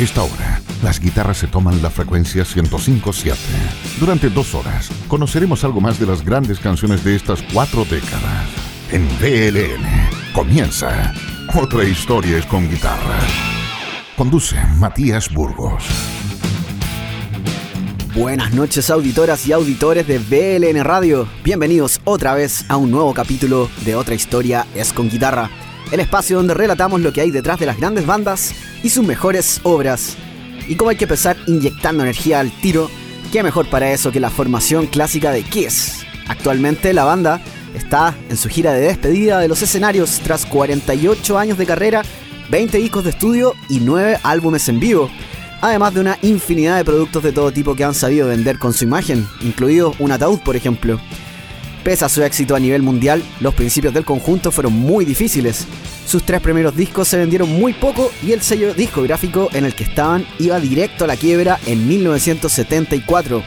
Esta hora, las guitarras se toman la frecuencia 105.7. Durante dos horas, conoceremos algo más de las grandes canciones de estas cuatro décadas. En BLN comienza Otra historia es con guitarra. Conduce Matías Burgos. Buenas noches auditoras y auditores de BLN Radio. Bienvenidos otra vez a un nuevo capítulo de Otra historia es con guitarra. El espacio donde relatamos lo que hay detrás de las grandes bandas y sus mejores obras. Y cómo hay que empezar inyectando energía al tiro, qué mejor para eso que la formación clásica de Kiss. Actualmente la banda está en su gira de despedida de los escenarios tras 48 años de carrera, 20 discos de estudio y 9 álbumes en vivo. Además de una infinidad de productos de todo tipo que han sabido vender con su imagen, incluido un ataúd por ejemplo. Pese a su éxito a nivel mundial, los principios del conjunto fueron muy difíciles. Sus tres primeros discos se vendieron muy poco y el sello discográfico en el que estaban iba directo a la quiebra en 1974.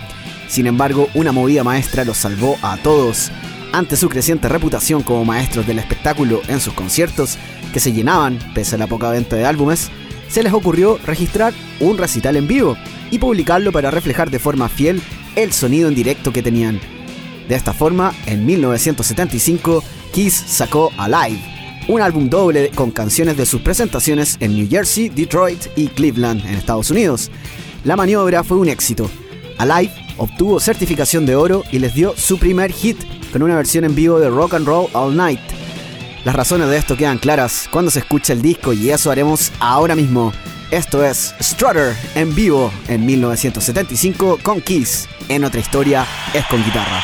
Sin embargo, una movida maestra los salvó a todos. Ante su creciente reputación como maestros del espectáculo en sus conciertos, que se llenaban pese a la poca venta de álbumes, se les ocurrió registrar un recital en vivo y publicarlo para reflejar de forma fiel el sonido en directo que tenían. De esta forma, en 1975, Kiss sacó Alive, un álbum doble con canciones de sus presentaciones en New Jersey, Detroit y Cleveland, en Estados Unidos. La maniobra fue un éxito. Alive obtuvo certificación de oro y les dio su primer hit con una versión en vivo de Rock and Roll All Night. Las razones de esto quedan claras cuando se escucha el disco y eso haremos ahora mismo. Esto es Strutter en vivo en 1975 con Kiss. En otra historia es con guitarra.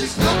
she's not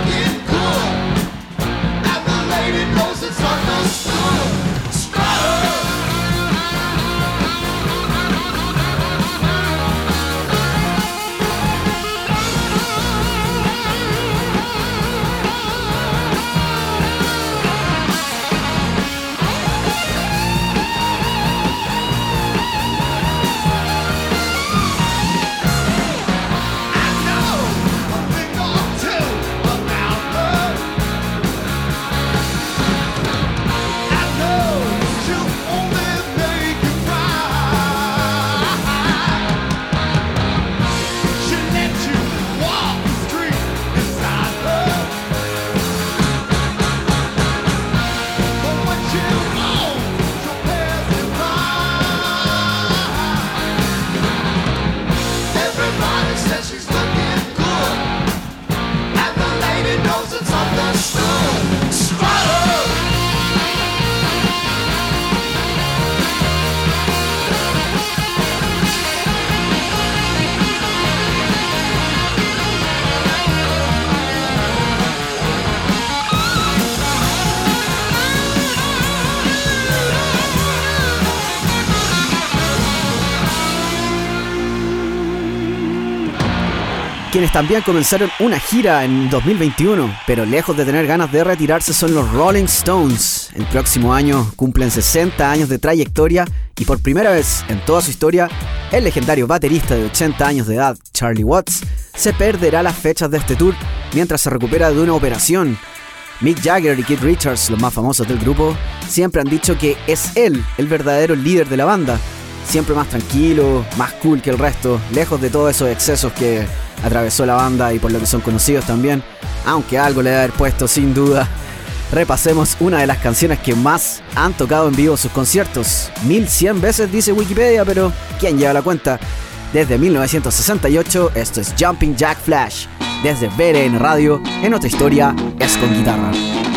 quienes también comenzaron una gira en 2021, pero lejos de tener ganas de retirarse son los Rolling Stones. El próximo año cumplen 60 años de trayectoria y por primera vez en toda su historia, el legendario baterista de 80 años de edad, Charlie Watts, se perderá las fechas de este tour mientras se recupera de una operación. Mick Jagger y Keith Richards, los más famosos del grupo, siempre han dicho que es él el verdadero líder de la banda, siempre más tranquilo, más cool que el resto, lejos de todos esos excesos que atravesó la banda y por lo que son conocidos también, aunque algo le debe haber puesto sin duda. Repasemos una de las canciones que más han tocado en vivo sus conciertos. 1100 veces dice Wikipedia, pero ¿quién lleva la cuenta? Desde 1968, esto es Jumping Jack Flash. Desde BRN Radio, en otra historia, es con guitarra.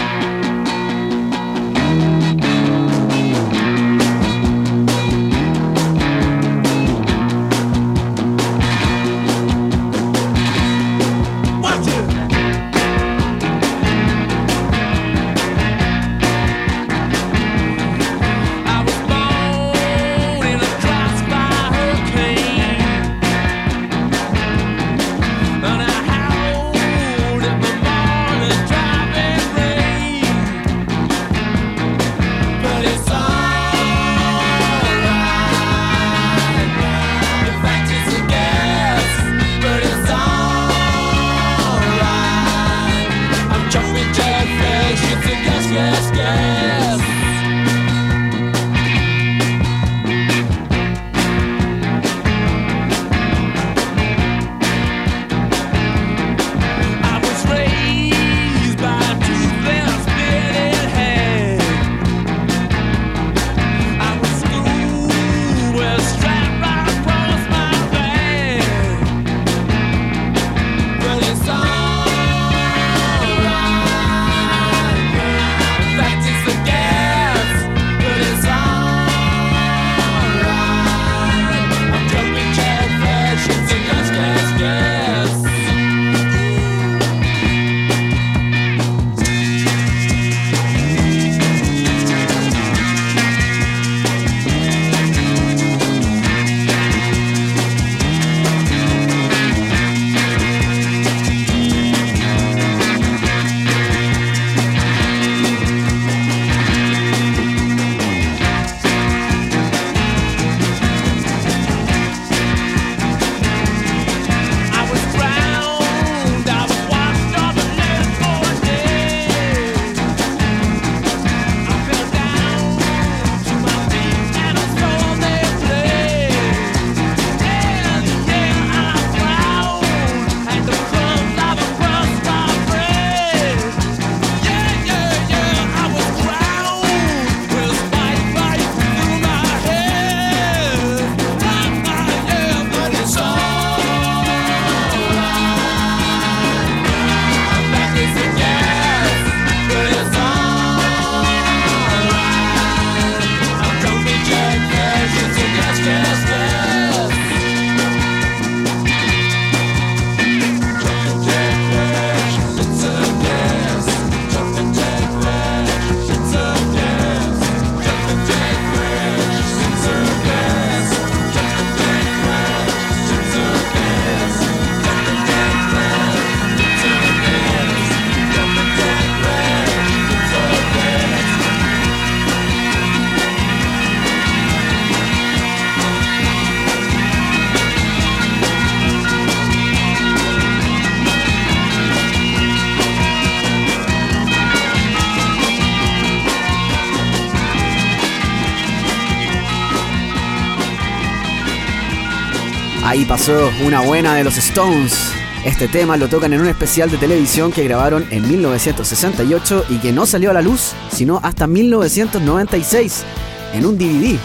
Pasó una buena de los Stones. Este tema lo tocan en un especial de televisión que grabaron en 1968 y que no salió a la luz sino hasta 1996 en un DVD.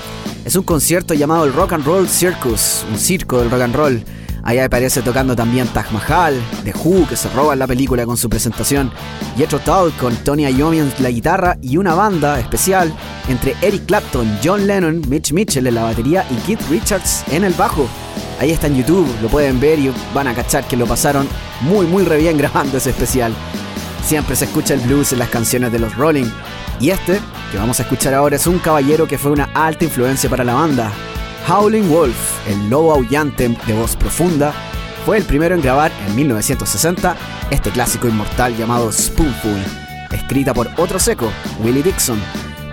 Es un concierto llamado el Rock and Roll Circus, un circo del rock and roll. Ahí aparece tocando también Taj Mahal, The Who, que se roba en la película con su presentación, Jethro Tull con Tony Iommi en la guitarra y una banda especial entre Eric Clapton, John Lennon, Mitch Mitchell en la batería y Keith Richards en el bajo. Ahí está en YouTube, lo pueden ver y van a cachar que lo pasaron muy muy re bien grabando ese especial. Siempre se escucha el blues en las canciones de los Rolling. Y este, que vamos a escuchar ahora, es un caballero que fue una alta influencia para la banda. Howling Wolf, el lobo aullante de voz profunda, fue el primero en grabar en 1960 este clásico inmortal llamado Spoonful, escrita por otro seco, Willie Dixon,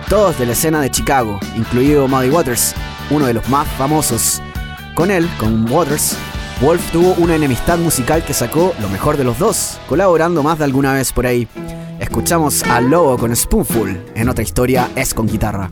todos de la escena de Chicago, incluido Muddy Waters, uno de los más famosos. Con él, con Waters, Wolf tuvo una enemistad musical que sacó lo mejor de los dos, colaborando más de alguna vez por ahí. Escuchamos a Lobo con Spoonful, en otra historia es con guitarra.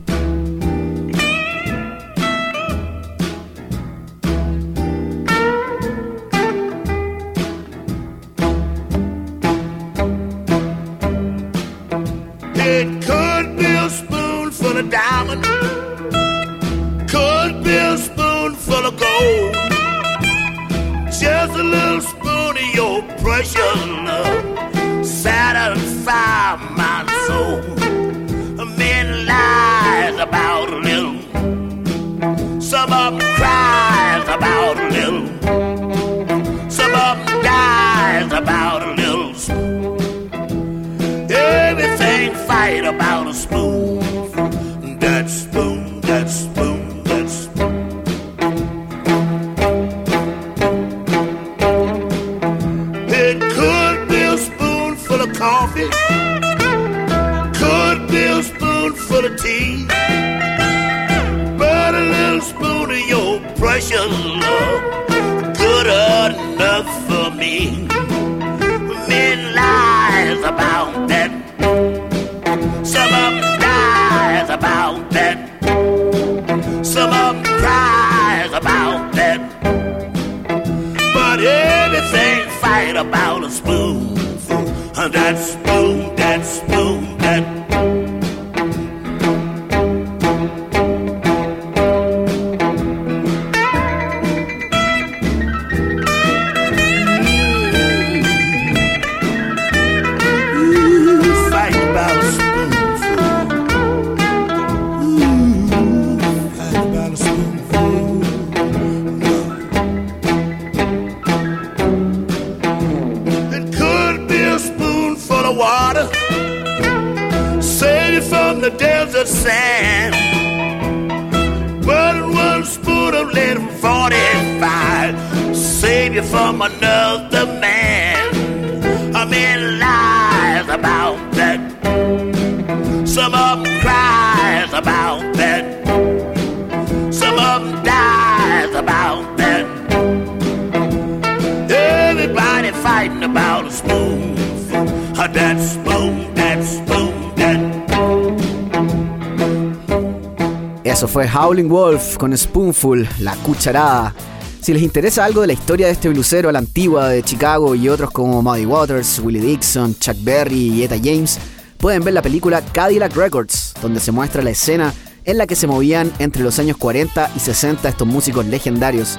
Howling Wolf con Spoonful, la cucharada. Si les interesa algo de la historia de este blusero a la antigua de Chicago y otros como Muddy Waters, Willie Dixon, Chuck Berry y Etta James, pueden ver la película Cadillac Records, donde se muestra la escena en la que se movían entre los años 40 y 60 estos músicos legendarios.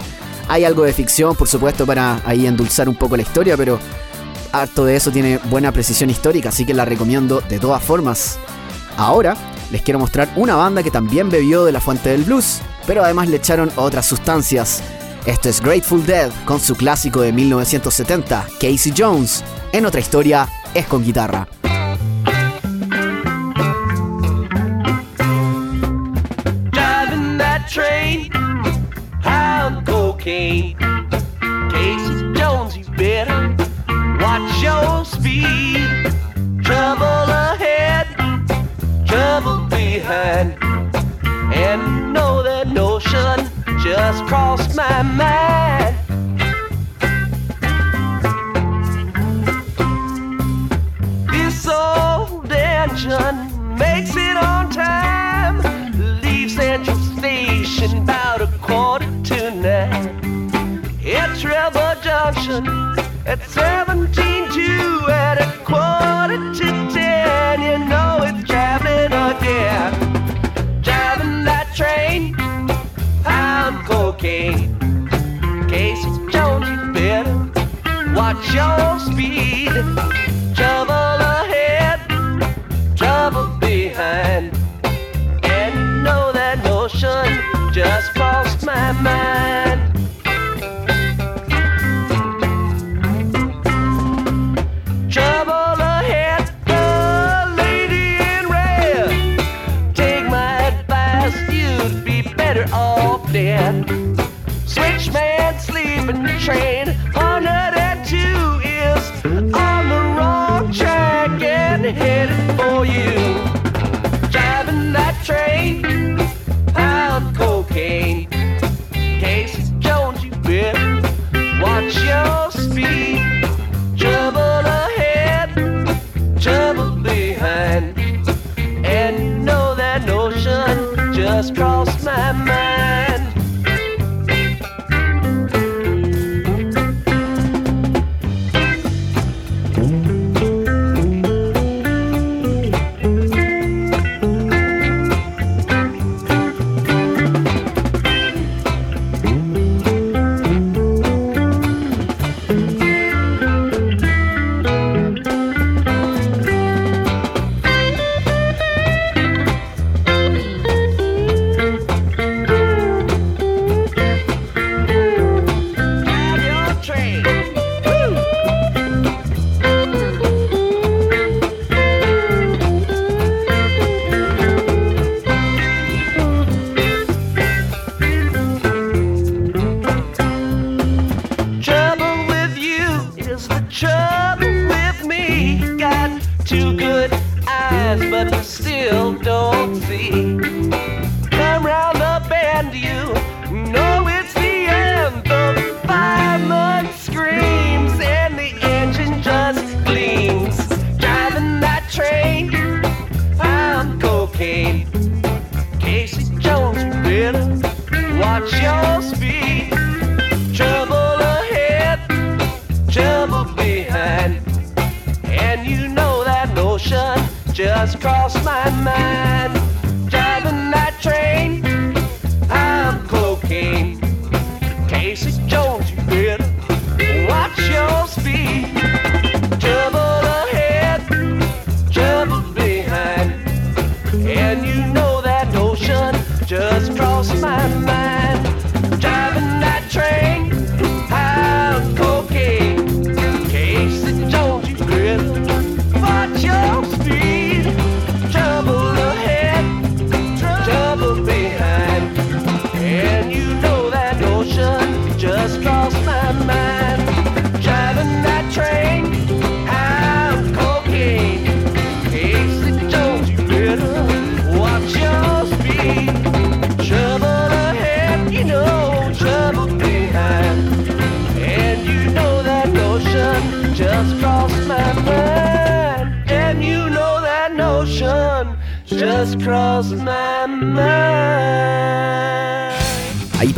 Hay algo de ficción, por supuesto, para ahí endulzar un poco la historia, pero harto de eso tiene buena precisión histórica, así que la recomiendo de todas formas. Ahora les quiero mostrar una banda que también bebió de la fuente del blues, pero además le echaron otras sustancias. Esto es Grateful Dead con su clásico de 1970, Casey Jones. En otra historia, es con guitarra.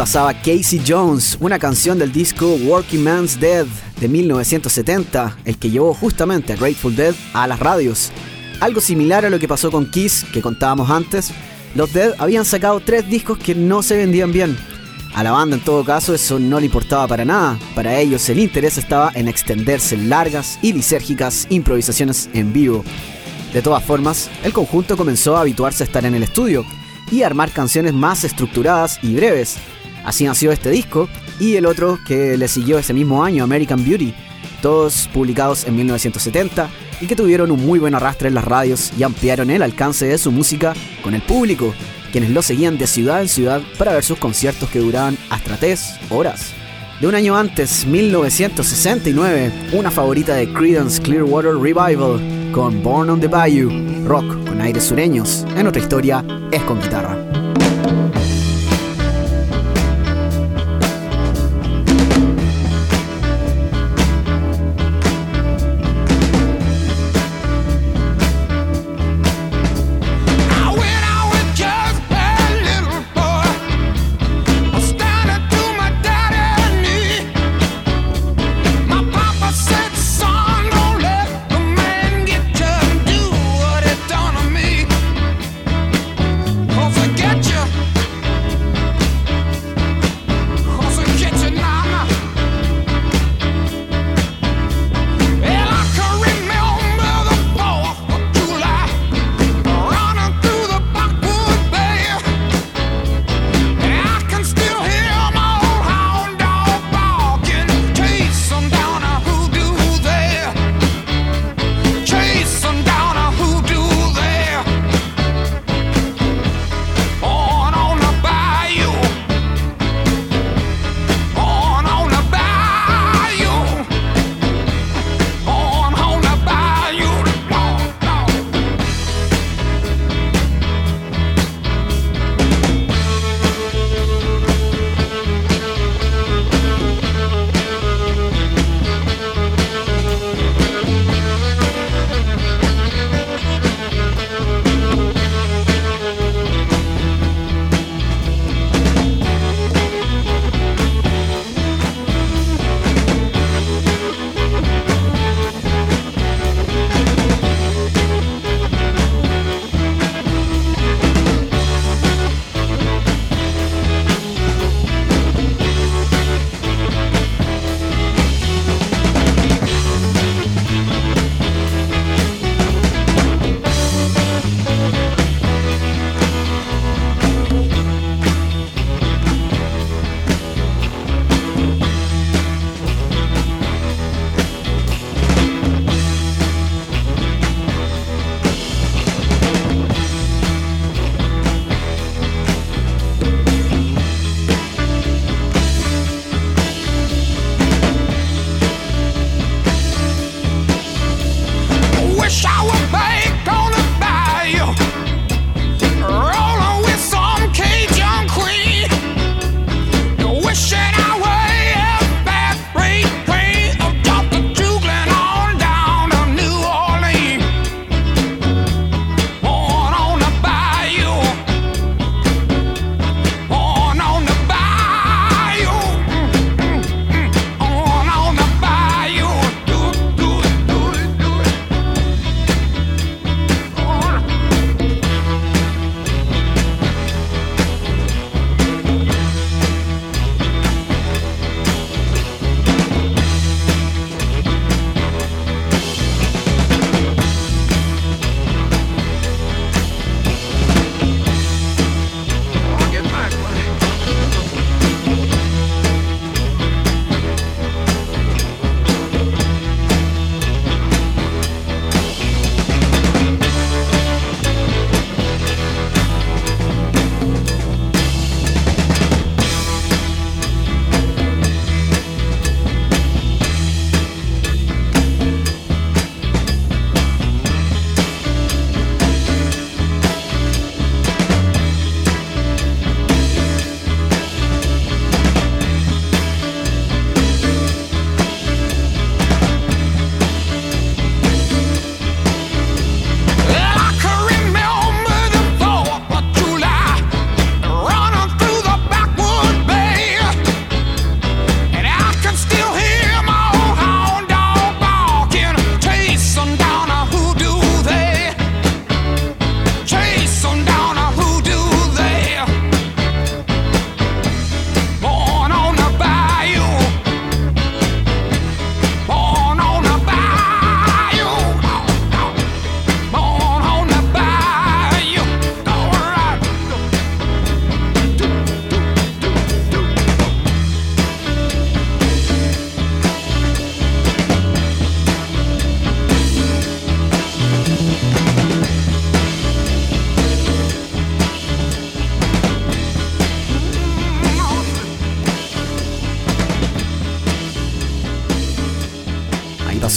Pasaba Casey Jones, una canción del disco Working Man's Dead de 1970, el que llevó justamente a Grateful Dead a las radios. Algo similar a lo que pasó con Kiss, que contábamos antes, los Dead habían sacado tres discos que no se vendían bien. A la banda en todo caso eso no le importaba para nada, para ellos el interés estaba en extenderse en largas y lisérgicas improvisaciones en vivo. De todas formas, el conjunto comenzó a habituarse a estar en el estudio y armar canciones más estructuradas y breves. Así nació este disco y el otro que le siguió ese mismo año, American Beauty, todos publicados en 1970 y que tuvieron un muy buen arrastre en las radios y ampliaron el alcance de su música con el público, quienes lo seguían de ciudad en ciudad para ver sus conciertos que duraban hasta 3 horas. De un año antes, 1969, una favorita de Creedence Clearwater Revival con Born on the Bayou, rock con aires sureños, en otra historia es con guitarra.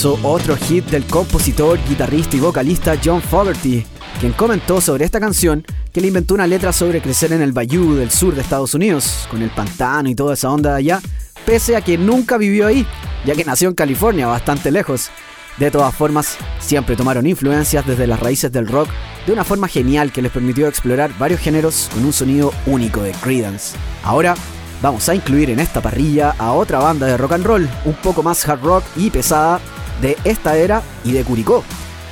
Otro hit del compositor, guitarrista y vocalista John Fogerty, quien comentó sobre esta canción que le inventó una letra sobre crecer en el Bayou del sur de Estados Unidos, con el pantano y toda esa onda de allá, pese a que nunca vivió ahí, ya que nació en California, bastante lejos. De todas formas, siempre tomaron influencias desde las raíces del rock de una forma genial que les permitió explorar varios géneros con un sonido único de Creedence. Ahora, vamos a incluir en esta parrilla a otra banda de rock and roll, un poco más hard rock y pesada de esta era y de Curicó.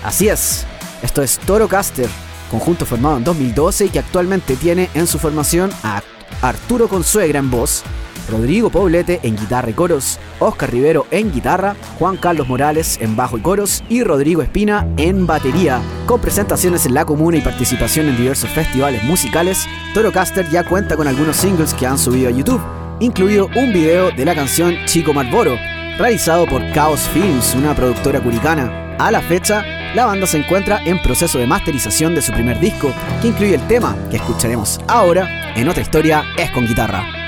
Así es, esto es Toro Caster, conjunto formado en 2012 y que actualmente tiene en su formación a Arturo Consuegra en voz, Rodrigo Poblete en guitarra y coros, Oscar Rivero en guitarra, Juan Carlos Morales en bajo y coros y Rodrigo Espina en batería. Con presentaciones en la comuna y participación en diversos festivales musicales, Toro Caster ya cuenta con algunos singles que han subido a YouTube, incluido un video de la canción Chico Marlboro, realizado por Chaos Films, una productora curicana. A la fecha, la banda se encuentra en proceso de masterización de su primer disco, que incluye el tema que escucharemos ahora en otra historia es con guitarra.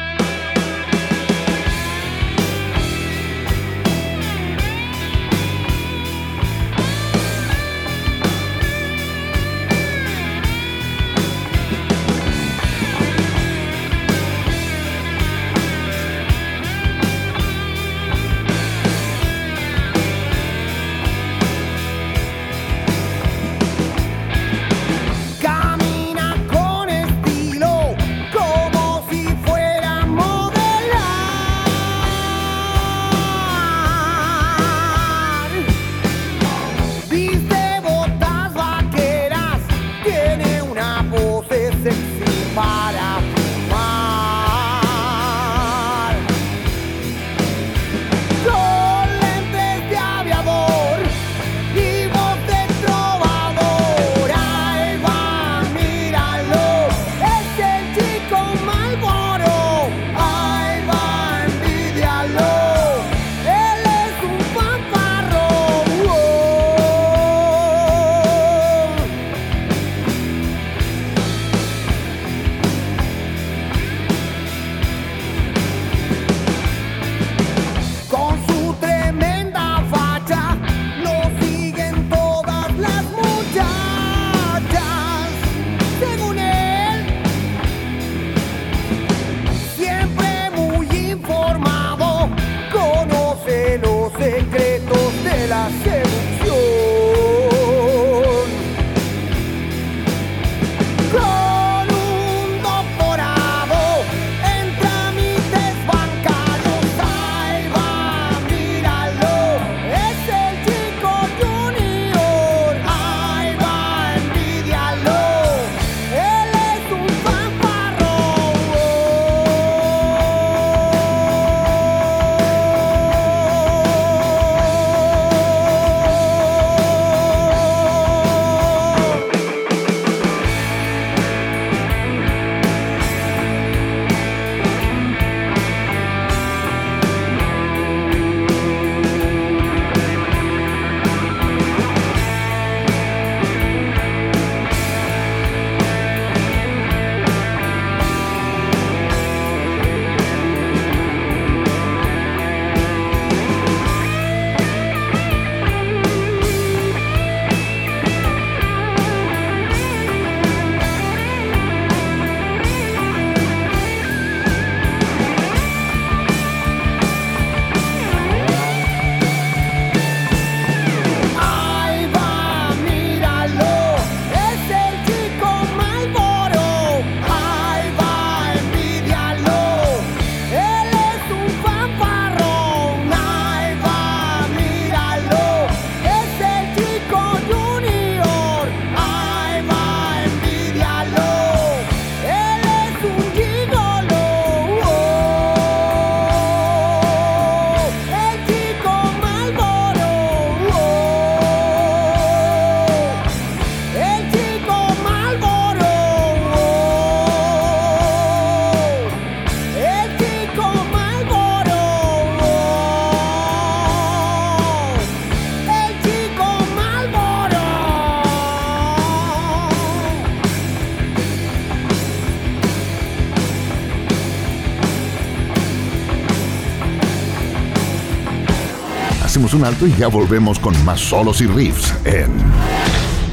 Un alto y ya volvemos con más solos y riffs en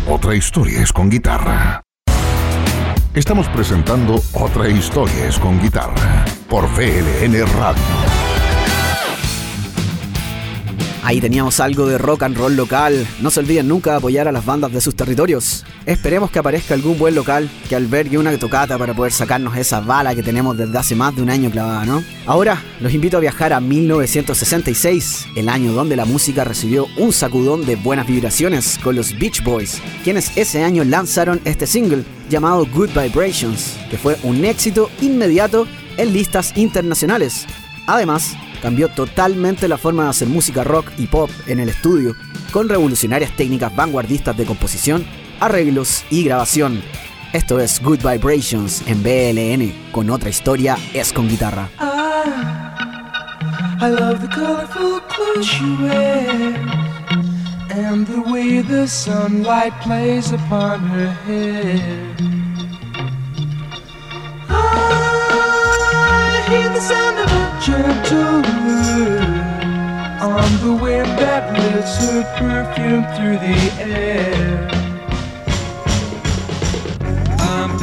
Otra historia es con guitarra. Estamos presentando Otra historia es con guitarra por VLN Radio. Ahí teníamos algo de rock and roll local. No se olviden nunca de apoyar a las bandas de sus territorios. Esperemos que aparezca algún buen local que albergue una tocata para poder sacarnos esa bala que tenemos desde hace más de un año clavada, ¿no? Ahora los invito a viajar a 1966, el año donde la música recibió un sacudón de buenas vibraciones con los Beach Boys, quienes ese año lanzaron este single llamado Good Vibrations, que fue un éxito inmediato en listas internacionales. Además, cambió totalmente la forma de hacer música rock y pop en el estudio, con revolucionarias técnicas vanguardistas de composición, arreglos y grabación. Esto es Good Vibrations en BLN, con otra historia es con guitarra. I love the colorful clothes she wears and the way the sunlight plays upon her hair. I hear the sound of a gentle on the wind that lifts her perfume through the air.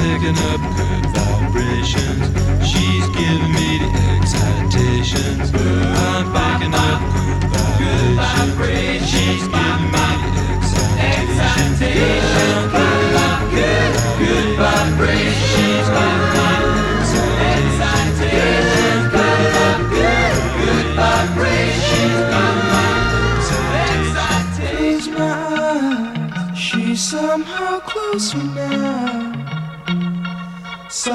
Picking up good vibrations. She's giving me the excitations. I'm picking up good vibrations. She's giving me the excitations. I'm good, good vibrations. She's giving me the excitations.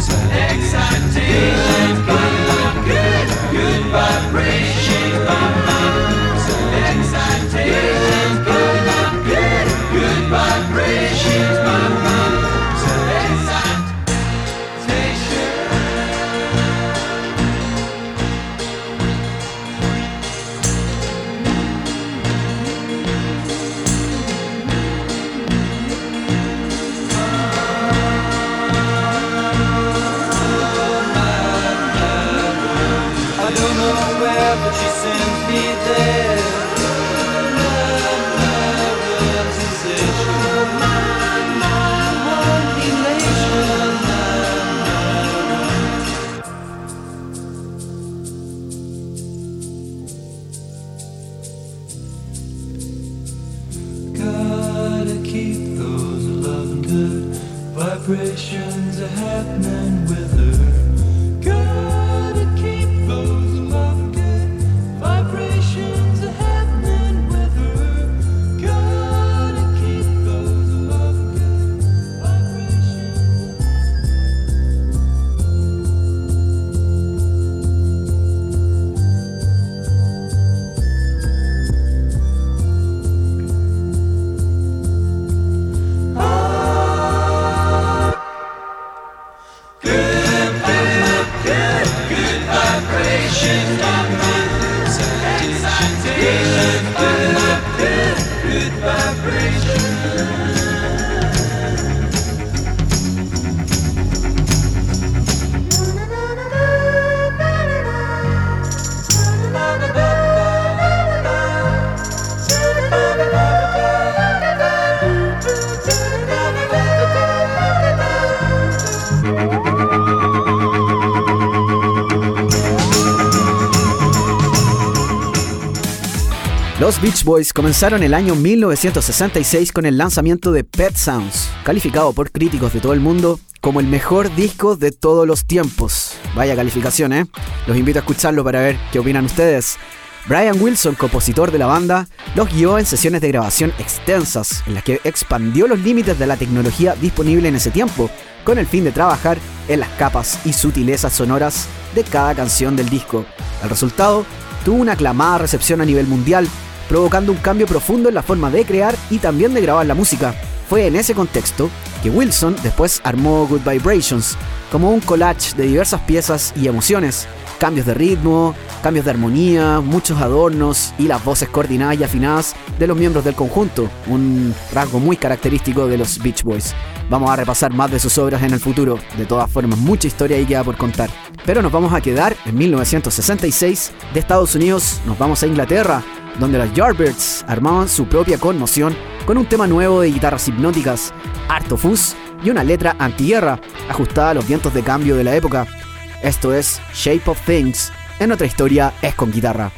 excitation. excitation. Boys comenzaron el año 1966 con el lanzamiento de Pet Sounds, calificado por críticos de todo el mundo como el mejor disco de todos los tiempos. Vaya calificación, ¿eh? Los invito a escucharlo para ver qué opinan ustedes. Brian Wilson, compositor de la banda, los guió en sesiones de grabación extensas, en las que expandió los límites de la tecnología disponible en ese tiempo, con el fin de trabajar en las capas y sutilezas sonoras de cada canción del disco. El resultado tuvo una aclamada recepción a nivel mundial, provocando un cambio profundo en la forma de crear y también de grabar la música. Fue en ese contexto que Wilson después armó Good Vibrations, como un collage de diversas piezas y emociones, cambios de ritmo, cambios de armonía, muchos adornos y las voces coordinadas y afinadas de los miembros del conjunto, un rasgo muy característico de los Beach Boys. Vamos a repasar más de sus obras en el futuro, de todas formas mucha historia ahí queda por contar. Pero nos vamos a quedar en 1966, de Estados Unidos nos vamos a Inglaterra, donde los Yardbirds armaban su propia conmoción con un tema nuevo de guitarras hipnóticas, harto fuzz y una letra antiguerra, ajustada a los vientos de cambio de la época. Esto es Shape of Things, en otra historia es con guitarra.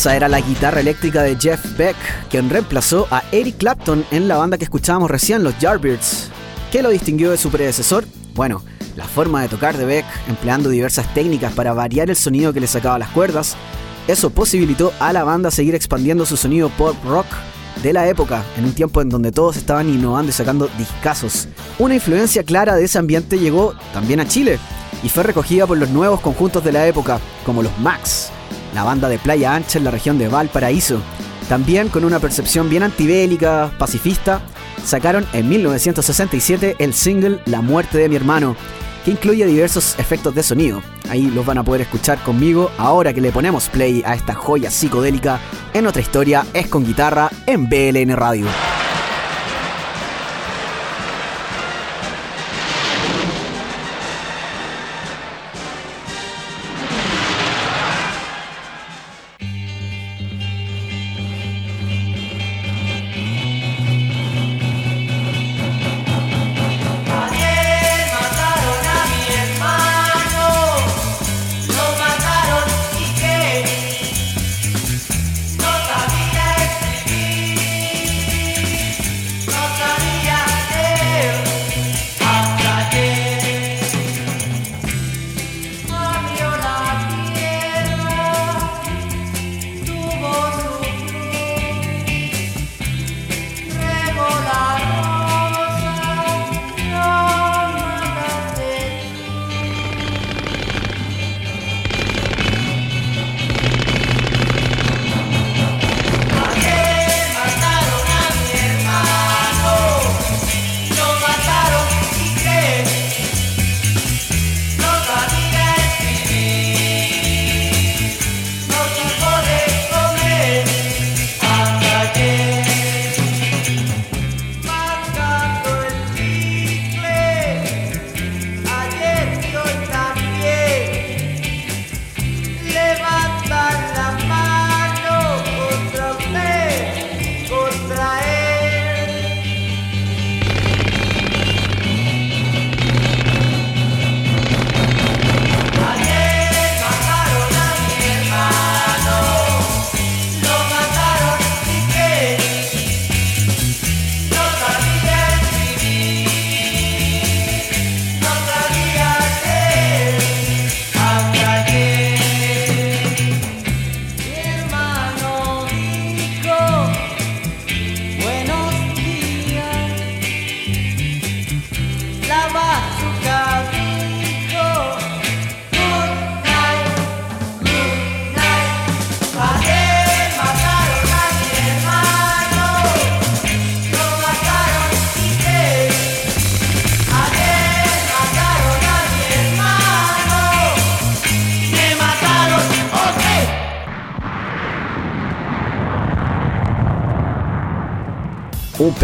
Esa era la guitarra eléctrica de Jeff Beck, quien reemplazó a Eric Clapton en la banda que escuchábamos recién, los Yardbirds. ¿Qué lo distinguió de su predecesor? Bueno, la forma de tocar de Beck, empleando diversas técnicas para variar el sonido que le sacaba las cuerdas. Eso posibilitó a la banda seguir expandiendo su sonido pop rock de la época, en un tiempo en donde todos estaban innovando y sacando discazos. Una influencia clara de ese ambiente llegó también a Chile y fue recogida por los nuevos conjuntos de la época, como los Max, la banda de Playa Ancha en la región de Valparaíso. También con una percepción bien antibélica, pacifista, sacaron en 1967 el single La muerte de mi hermano, que incluye diversos efectos de sonido. Ahí los van a poder escuchar conmigo ahora que le ponemos play a esta joya psicodélica en otra historia es con guitarra en BLN Radio.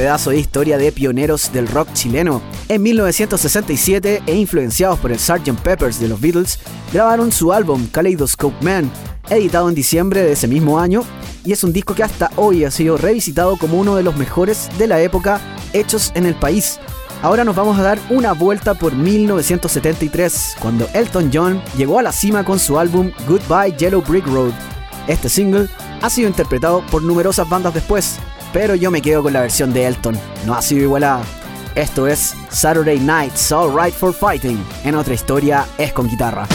Pedazo de historia de pioneros del rock chileno. En 1967, e influenciados por el Sgt. Peppers de los Beatles, grabaron su álbum Kaleidoscope Man, editado en diciembre de ese mismo año, y es un disco que hasta hoy ha sido revisitado como uno de los mejores de la época hechos en el país. Ahora nos vamos a dar una vuelta por 1973, cuando Elton John llegó a la cima con su álbum Goodbye Yellow Brick Road. Este single ha sido interpretado por numerosas bandas después, pero yo me quedo con la versión de Elton, no ha sido igualada. Esto es Saturday Night's All Right for Fighting, en otra historia es con guitarra.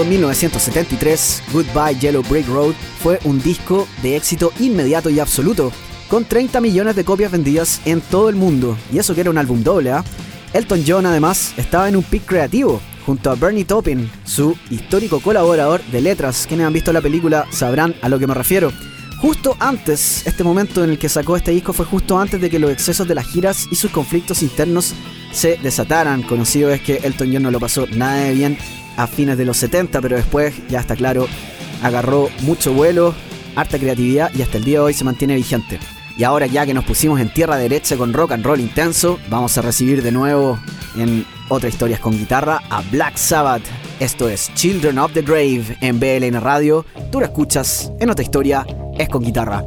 En 1973, Goodbye Yellow Brick Road fue un disco de éxito inmediato y absoluto, con 30 millones de copias vendidas en todo el mundo, y eso que era un álbum doble. ¿ah? Elton John además estaba en un pick creativo, junto a Bernie Taupin, su histórico colaborador de letras. Quienes han visto la película sabrán a lo que me refiero. Justo antes, este momento en el que sacó este disco fue justo antes de que los excesos de las giras y sus conflictos internos se desataran. Conocido es que Elton John no lo pasó nada de bien a fines de los 70, pero después, ya está claro, agarró mucho vuelo, harta creatividad y hasta el día de hoy se mantiene vigente. Y ahora ya que nos pusimos en tierra derecha con rock and roll intenso, vamos a recibir de nuevo en otra historias con guitarra a Black Sabbath. Esto es Children of the Grave en BLN Radio. Tú lo escuchas en otra historia es con guitarra.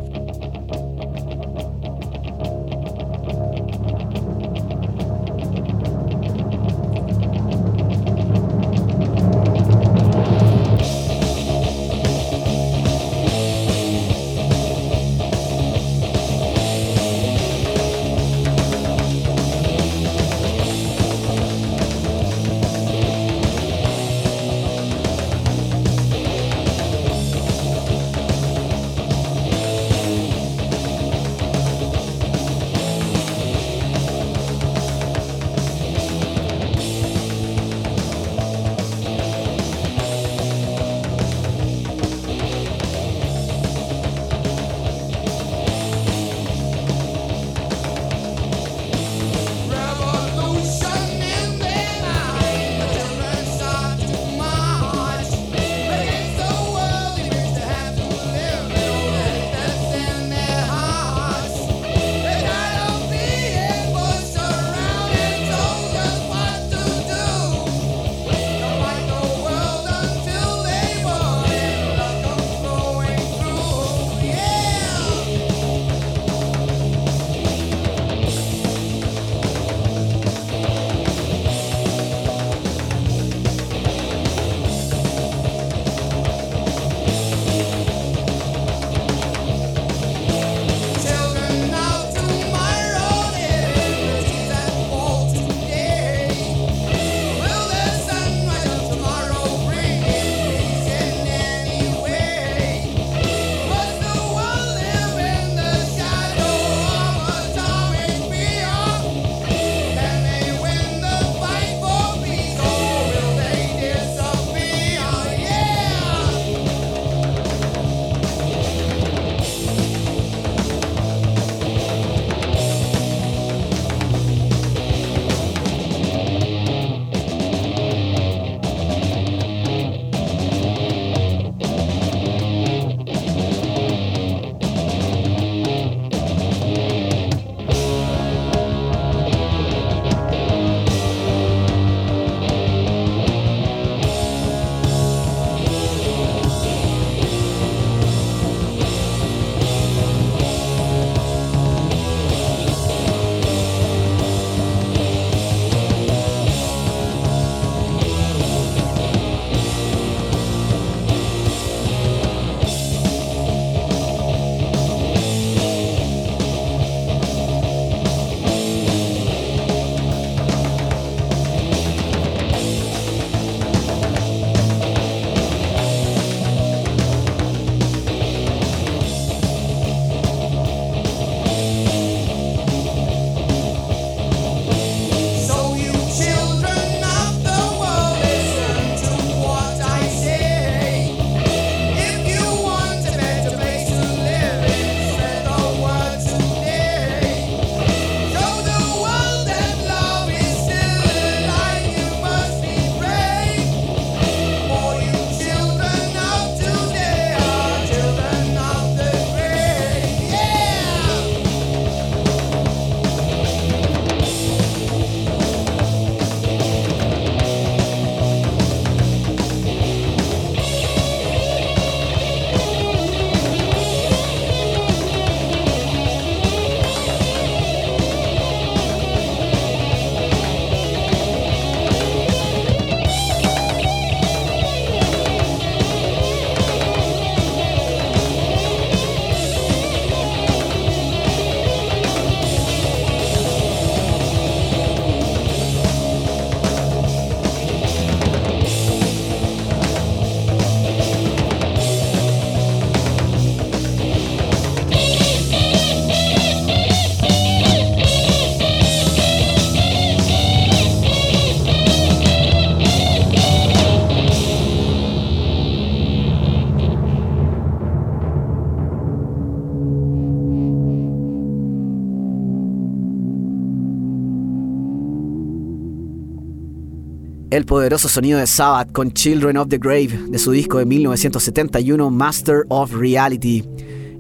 El poderoso sonido de Sabbath con Children of the Grave de su disco de 1971 Master of Reality.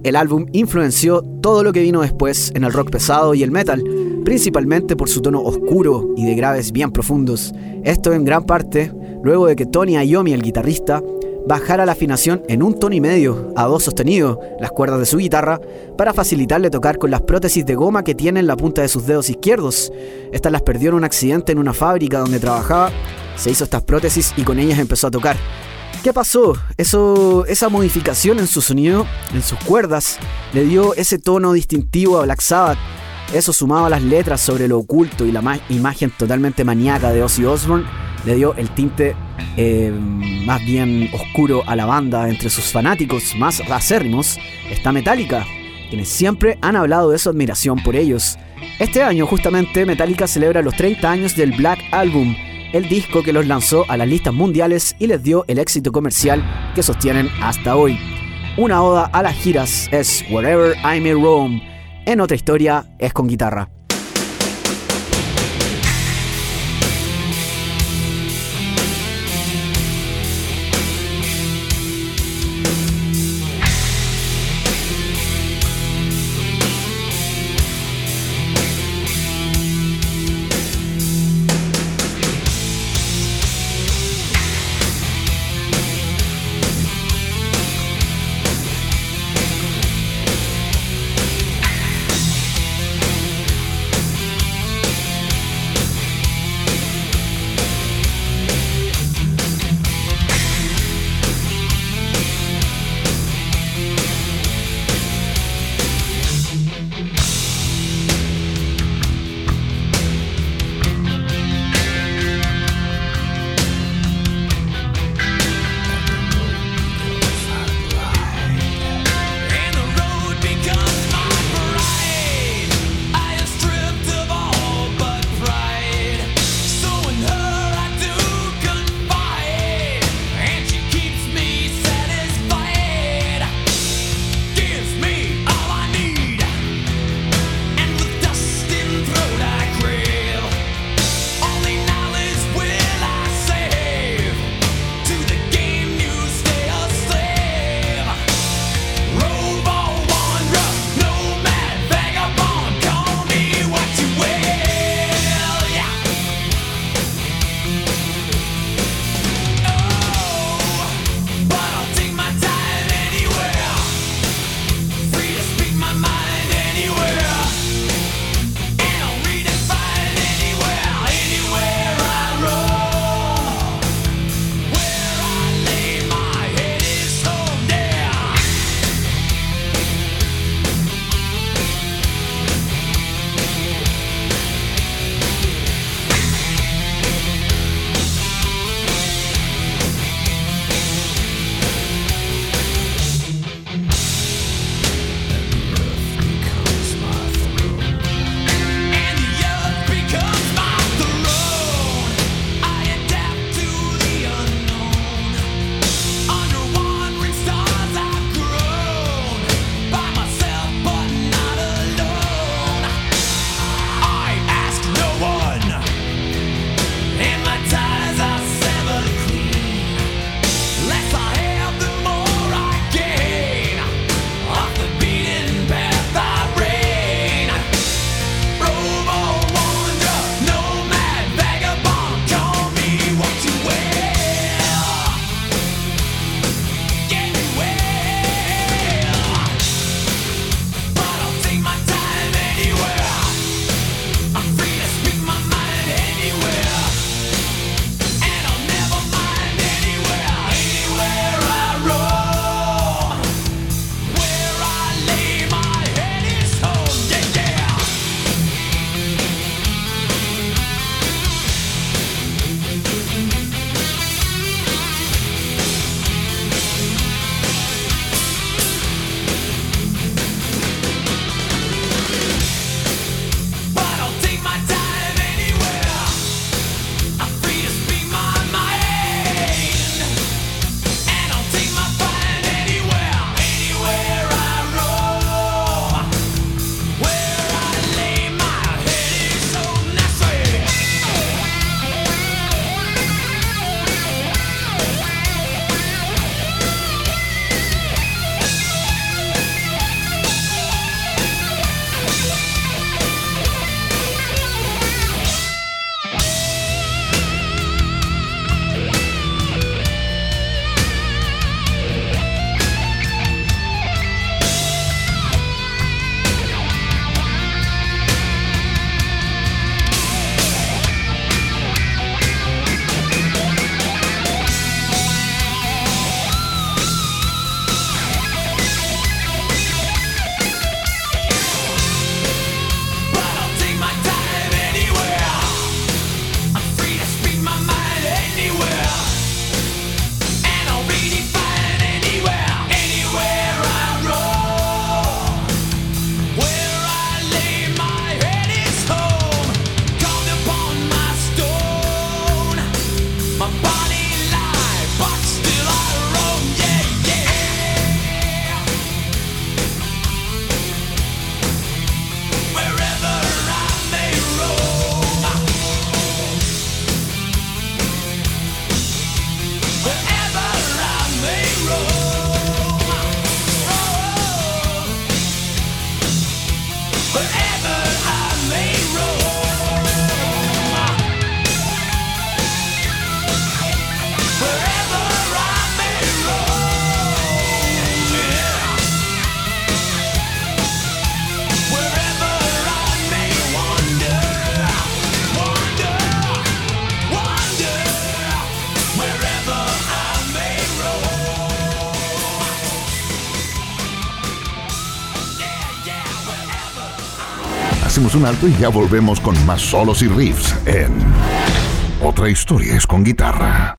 El álbum influenció todo lo que vino después en el rock pesado y el metal, principalmente por su tono oscuro y de graves bien profundos. Esto en gran parte luego de que Tony Iommi, el guitarrista, bajara la afinación en un tono y medio a do sostenido las cuerdas de su guitarra para facilitarle tocar con las prótesis de goma que tiene en la punta de sus dedos izquierdos. Estas las perdió en un accidente en una fábrica donde trabajaba, se hizo estas prótesis y con ellas empezó a tocar. ¿Qué pasó? Eso, esa modificación en su sonido, en sus cuerdas, le dio ese tono distintivo a Black Sabbath. Eso sumado a las letras sobre lo oculto y la ma- imagen totalmente maníaca de Ozzy Osbourne, le dio el tinte eh, más bien oscuro a la banda. Entre sus fanáticos más acérrimos está Metallica, quienes siempre han hablado de su admiración por ellos. Este año justamente Metallica celebra los 30 años del Black Album, el disco que los lanzó a las listas mundiales y les dio el éxito comercial que sostienen hasta hoy. Una oda a las giras es Wherever I May Roam. En otra historia es con guitarra. Y ya volvemos con más solos y riffs en Otra historia es con guitarra.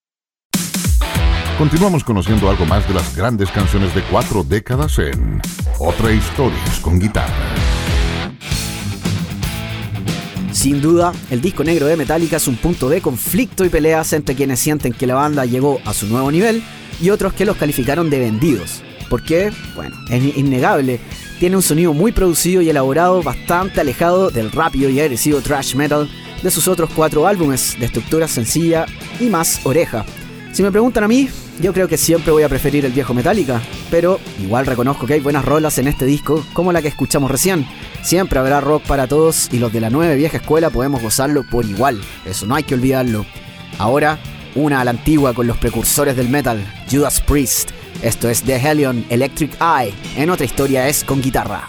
Continuamos conociendo algo más de las grandes canciones de cuatro décadas en Otra historia es con guitarra. Sin duda, el disco negro de Metallica es un punto de conflicto y peleas entre quienes sienten que la banda llegó a su nuevo nivel y otros que los calificaron de vendidos. Porque, bueno, es innegable, tiene un sonido muy producido y elaborado, bastante alejado del rápido y agresivo thrash metal de sus otros cuatro álbumes, de estructura sencilla y más oreja. Si me preguntan a mí, yo creo que siempre voy a preferir el viejo Metallica, pero igual reconozco que hay buenas rolas en este disco, como la que escuchamos recién. Siempre habrá rock para todos y los de la nueva vieja escuela podemos gozarlo por igual, eso no hay que olvidarlo. Ahora, una a la antigua con los precursores del metal, Judas Priest. Esto es The Hellion Electric Eye, en otra historia es con guitarra.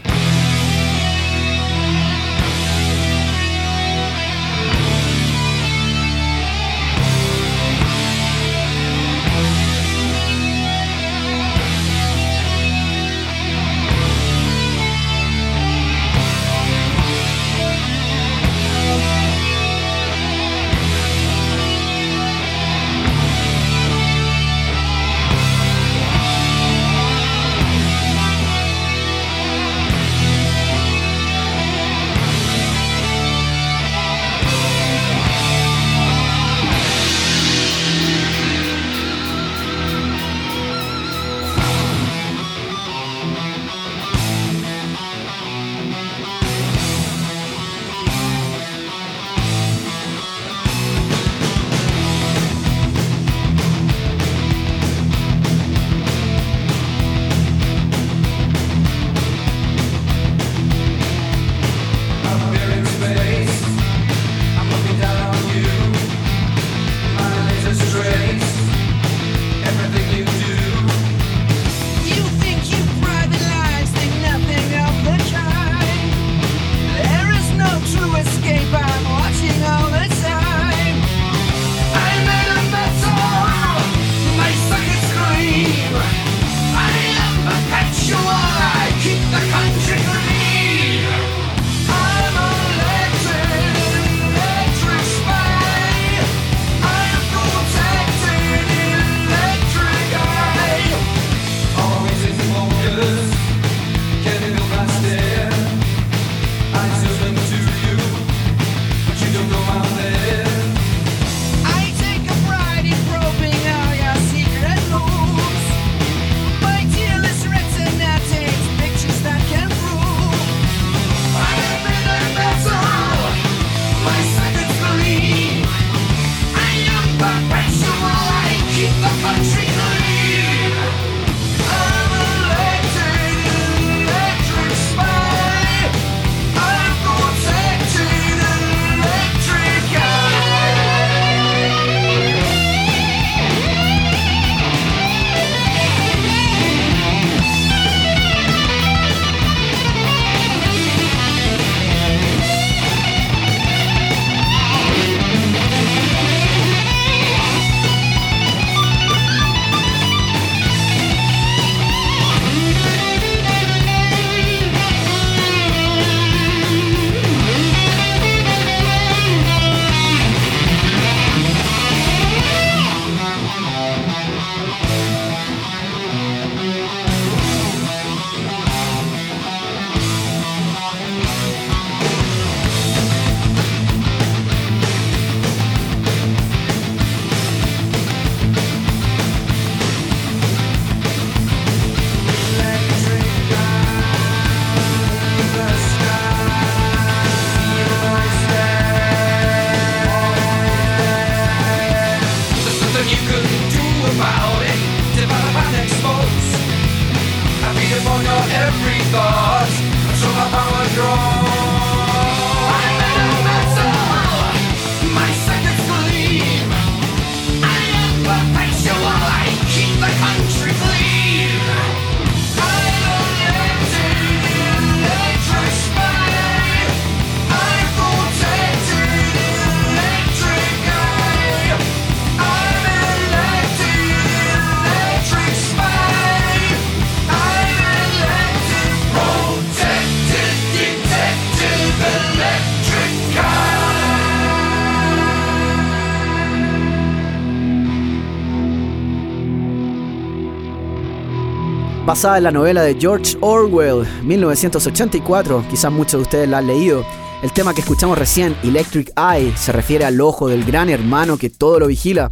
En la novela de George Orwell, 1984, quizás muchos de ustedes la han leído. El tema que escuchamos recién, Electric Eye, se refiere al ojo del gran hermano que todo lo vigila,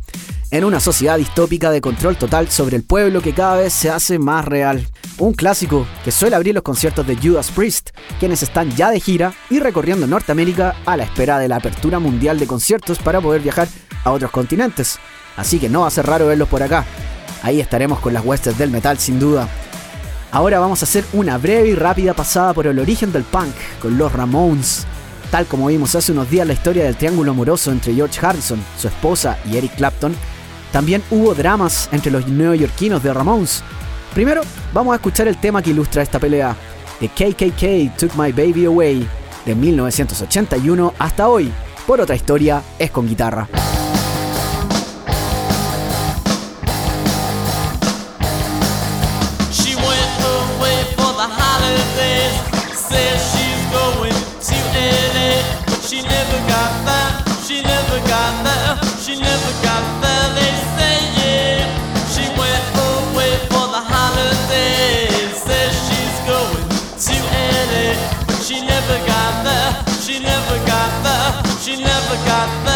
en una sociedad distópica de control total sobre el pueblo que cada vez se hace más real. Un clásico que suele abrir los conciertos de Judas Priest, quienes están ya de gira y recorriendo Norteamérica a la espera de la apertura mundial de conciertos para poder viajar a otros continentes. Así que no va a ser raro verlos por acá. Ahí estaremos con las huestes del metal sin duda. Ahora vamos a hacer una breve y rápida pasada por el origen del punk con los Ramones. Tal como vimos hace unos días la historia del triángulo amoroso entre George Harrison, su esposa y Eric Clapton, también hubo dramas entre los neoyorquinos de Ramones. Primero, vamos a escuchar el tema que ilustra esta pelea, The KKK Took My Baby Away, de 1981 hasta hoy. Por otra historia, es con guitarra. Got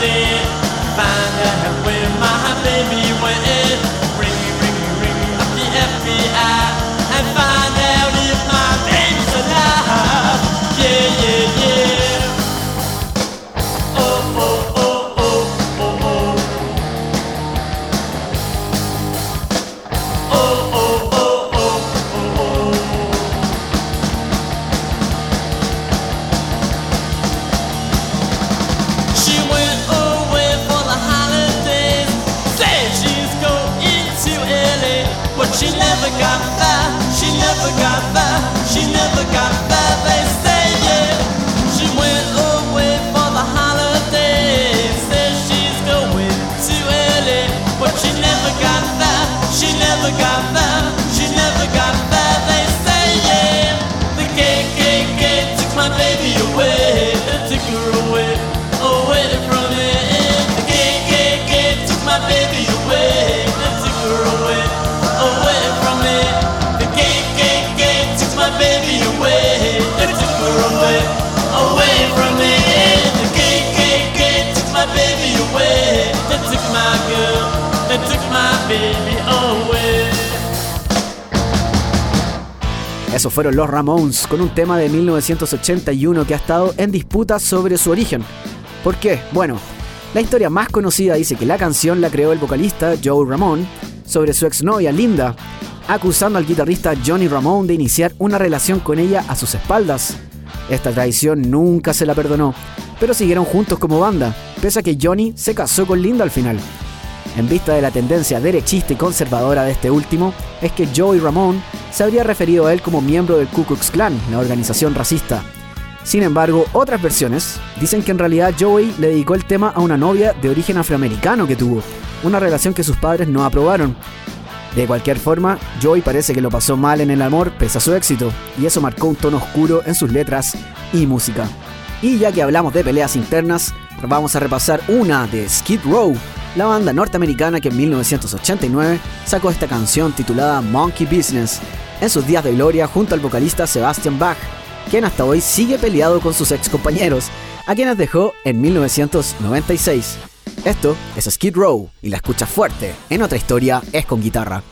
day. Esos fueron los Ramones con un tema de 1981 que ha estado en disputa sobre su origen. ¿Por qué? Bueno, la historia más conocida dice que la canción la creó el vocalista Joe Ramone sobre su exnovia Linda, acusando al guitarrista Johnny Ramone de iniciar una relación con ella a sus espaldas. Esta traición nunca se la perdonó, pero siguieron juntos como banda, pese a que Johnny se casó con Linda al final. En vista de la tendencia derechista y conservadora de este último, es que Joey Ramone se habría referido a él como miembro del Ku Klux Klan, la organización racista. Sin embargo, otras versiones dicen que en realidad Joey le dedicó el tema a una novia de origen afroamericano que tuvo, una relación que sus padres no aprobaron. De cualquier forma, Joey parece que lo pasó mal en el amor pese a su éxito, y eso marcó un tono oscuro en sus letras y música. Y ya que hablamos de peleas internas, vamos a repasar una de Skid Row, la banda norteamericana que en 1989 sacó esta canción titulada Monkey Business, en sus días de gloria junto al vocalista Sebastian Bach, quien hasta hoy sigue peleado con sus ex compañeros, a quienes dejó en 1996. Esto es Skid Row y la escucha fuerte en otra historia es con guitarra.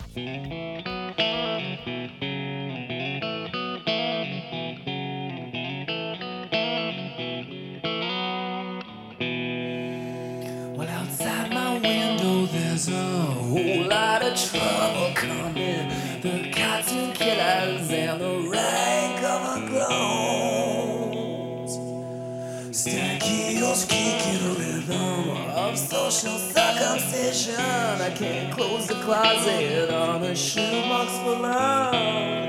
emotional circumcision. I can't close the closet on a shoebox for love.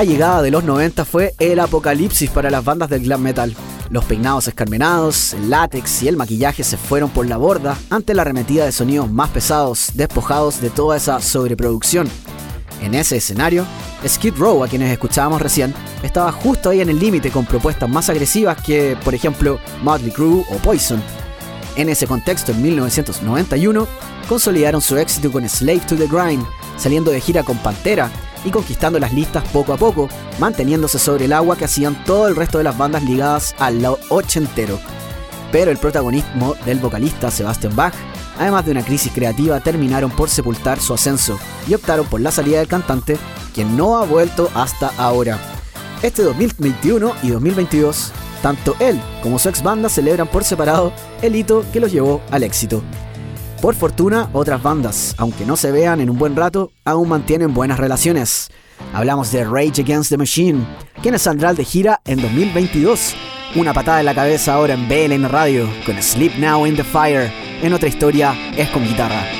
La llegada de los 90 fue el apocalipsis para las bandas del glam metal. Los peinados escarmenados, el látex y el maquillaje se fueron por la borda ante la arremetida de sonidos más pesados, despojados de toda esa sobreproducción. En ese escenario, Skid Row, a quienes escuchábamos recién, estaba justo ahí en el límite con propuestas más agresivas que, por ejemplo, Motley Crue o Poison. En ese contexto, en 1991, consolidaron su éxito con Slave to the Grind, saliendo de gira con Pantera y conquistando las listas poco a poco, manteniéndose sobre el agua que hacían todo el resto de las bandas ligadas al lado ochentero. Pero el protagonismo del vocalista Sebastian Bach, además de una crisis creativa, terminaron por sepultar su ascenso y optaron por la salida del cantante, quien no ha vuelto hasta ahora. Este 2021 y 2022, tanto él como su ex banda celebran por separado el hito que los llevó al éxito. Por fortuna, otras bandas, aunque no se vean en un buen rato, aún mantienen buenas relaciones. Hablamos de Rage Against the Machine, quienes saldrán de gira en 2022, Una patada en la cabeza ahora en BLN Radio con Sleep Now in the Fire. En otra historia es con guitarra.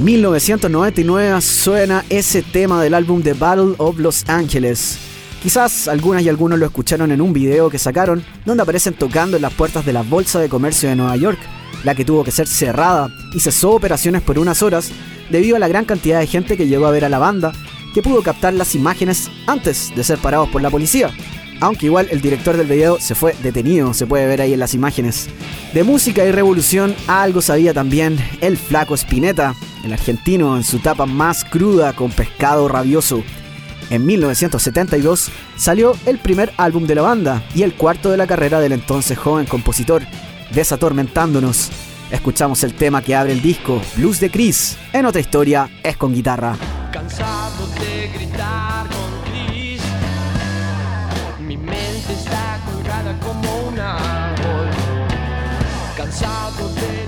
De 1999 suena ese tema del álbum The Battle of Los Angeles. Quizás algunas y algunos lo escucharon en un video que sacaron donde aparecen tocando en las puertas de la Bolsa de Comercio de Nueva York, la que tuvo que ser cerrada y cesó operaciones por unas horas debido a la gran cantidad de gente que llegó a ver a la banda, que pudo captar las imágenes antes de ser parados por la policía. Aunque igual el director del video se fue detenido, se puede ver ahí en las imágenes. De música y revolución algo sabía también el flaco Spinetta, el argentino en su tapa más cruda con pescado rabioso. En 1972 salió el primer álbum de la banda y el cuarto de la carrera del entonces joven compositor, Desatormentándonos. Escuchamos el tema que abre el disco, Blues de Chris. En otra historia es con guitarra. Cansado de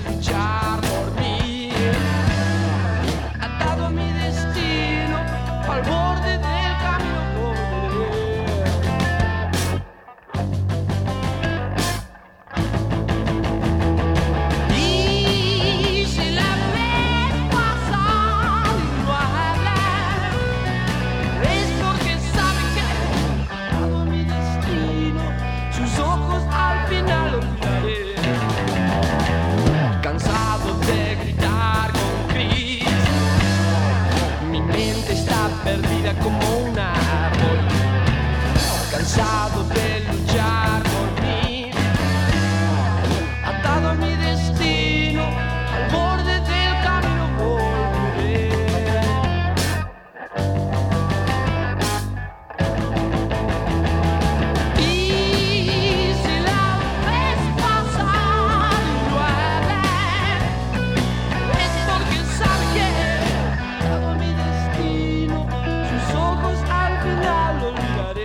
olvidaré.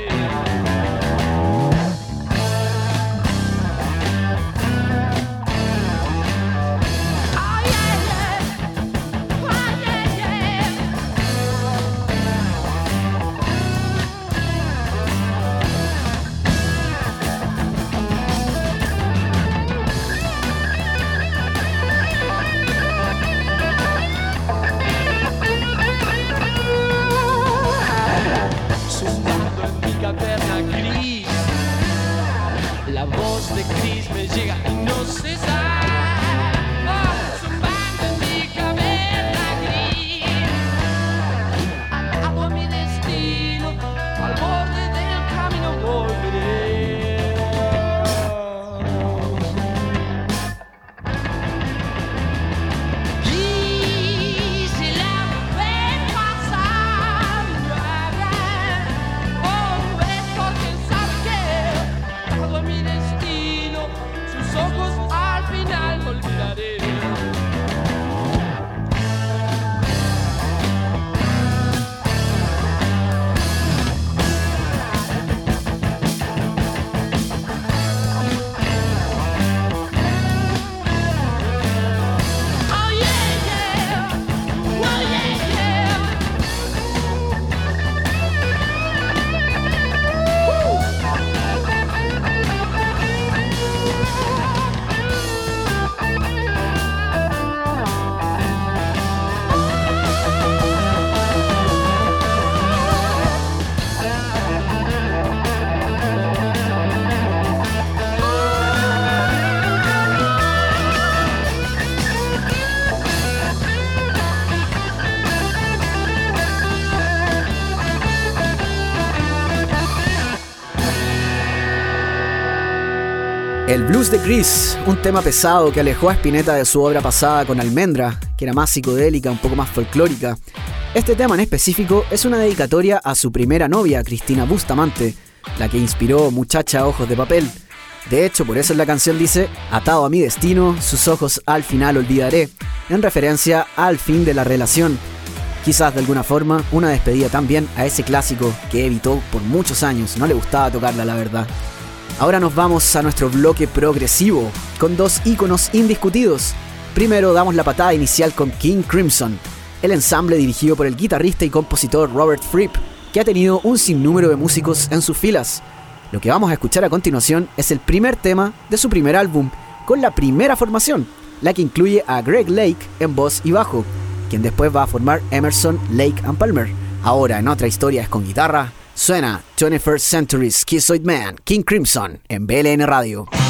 Blues de Chris, un tema pesado que alejó a Spinetta de su obra pasada con Almendra, que era más psicodélica, un poco más folclórica. Este tema en específico es una dedicatoria a su primera novia, Cristina Bustamante, la que inspiró Muchacha Ojos de Papel. De hecho, por eso la canción dice, atado a mi destino, sus ojos al final olvidaré, en referencia al fin de la relación. Quizás de alguna forma una despedida también a ese clásico que evitó por muchos años, no le gustaba tocarla la verdad. Ahora nos vamos a nuestro bloque progresivo, con dos íconos indiscutidos. Primero damos la patada inicial con King Crimson, el ensamble dirigido por el guitarrista y compositor Robert Fripp, que ha tenido un sinnúmero de músicos en sus filas. Lo que vamos a escuchar a continuación es el primer tema de su primer álbum, con la primera formación, la que incluye a Greg Lake en voz y bajo, quien después va a formar Emerson, Lake and Palmer. Ahora en otra historia es con guitarra, suena 21st Century Schizoid Man, King Crimson, en BLN Radio.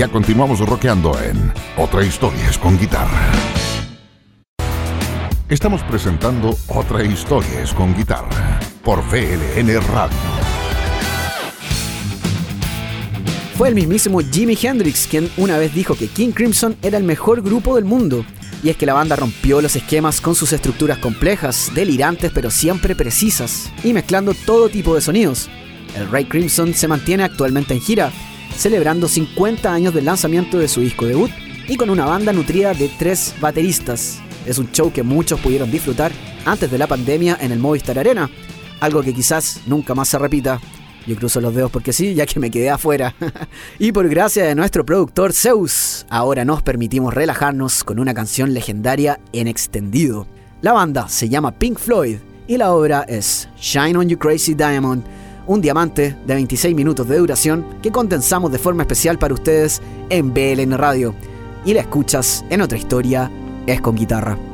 Ya continuamos rockeando en Otra historia es con guitarra. Estamos presentando Otra historia es con guitarra por VLN Radio. Fue el mismísimo Jimi Hendrix quien una vez dijo que King Crimson era el mejor grupo del mundo. Y es que la banda rompió los esquemas con sus estructuras complejas, delirantes pero siempre precisas, y mezclando todo tipo de sonidos. El Ray Crimson se mantiene actualmente en gira, celebrando 50 años del lanzamiento de su disco debut y con una banda nutrida de tres bateristas. Es un show que muchos pudieron disfrutar antes de la pandemia en el Movistar Arena, algo que quizás nunca más se repita. Yo cruzo los dedos porque sí, ya que me quedé afuera. y por gracia de nuestro productor Zeus, ahora nos permitimos relajarnos con una canción legendaria en extendido. La banda se llama Pink Floyd y la obra es Shine on You Crazy Diamond, un diamante de 26 minutos de duración que condensamos de forma especial para ustedes en BLN Radio. Y la escuchas en otra historia, es con guitarra.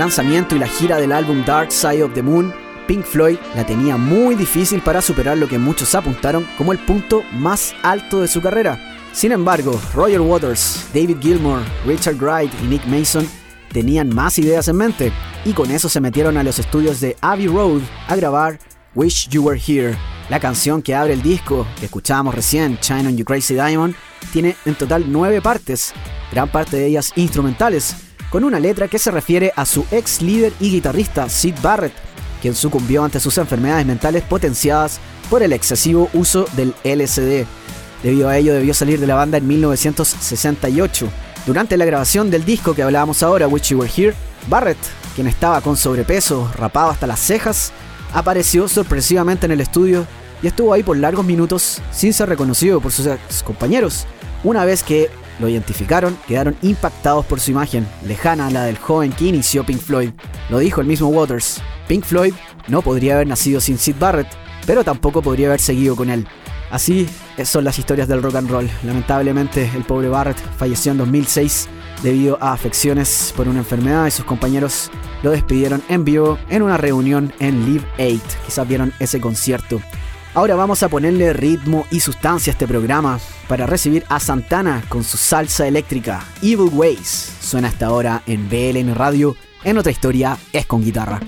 Lanzamiento y la gira del álbum Dark Side of the Moon, Pink Floyd la tenía muy difícil para superar lo que muchos apuntaron como el punto más alto de su carrera. Sin embargo, Roger Waters, David Gilmour, Richard Wright y Nick Mason tenían más ideas en mente y con eso se metieron a los estudios de Abbey Road a grabar Wish You Were Here. La canción que abre el disco que escuchábamos recién, Shine on You Crazy Diamond, tiene en total nueve partes, gran parte de ellas instrumentales, con una letra que se refiere a su ex líder y guitarrista Sid Barrett, quien sucumbió ante sus enfermedades mentales potenciadas por el excesivo uso del LSD. Debido a ello debió salir de la banda en 1968. Durante la grabación del disco que hablábamos ahora, Wish You Were Here, Barrett, quien estaba con sobrepeso, rapado hasta las cejas, apareció sorpresivamente en el estudio y estuvo ahí por largos minutos sin ser reconocido por sus ex compañeros. Una vez que lo identificaron, quedaron impactados por su imagen, lejana a la del joven que inició Pink Floyd. Lo dijo el mismo Waters. Pink Floyd no podría haber nacido sin Sid Barrett, pero tampoco podría haber seguido con él. Así son las historias del rock and roll. Lamentablemente, el pobre Barrett falleció en 2006 debido a afecciones por una enfermedad y sus compañeros lo despidieron en vivo en una reunión en Live 8. Quizás vieron ese concierto. Ahora vamos a ponerle ritmo y sustancia a este programa para recibir a Santana con su salsa eléctrica Evil Ways. Suena hasta ahora en BLN Radio. En otra historia es con guitarra.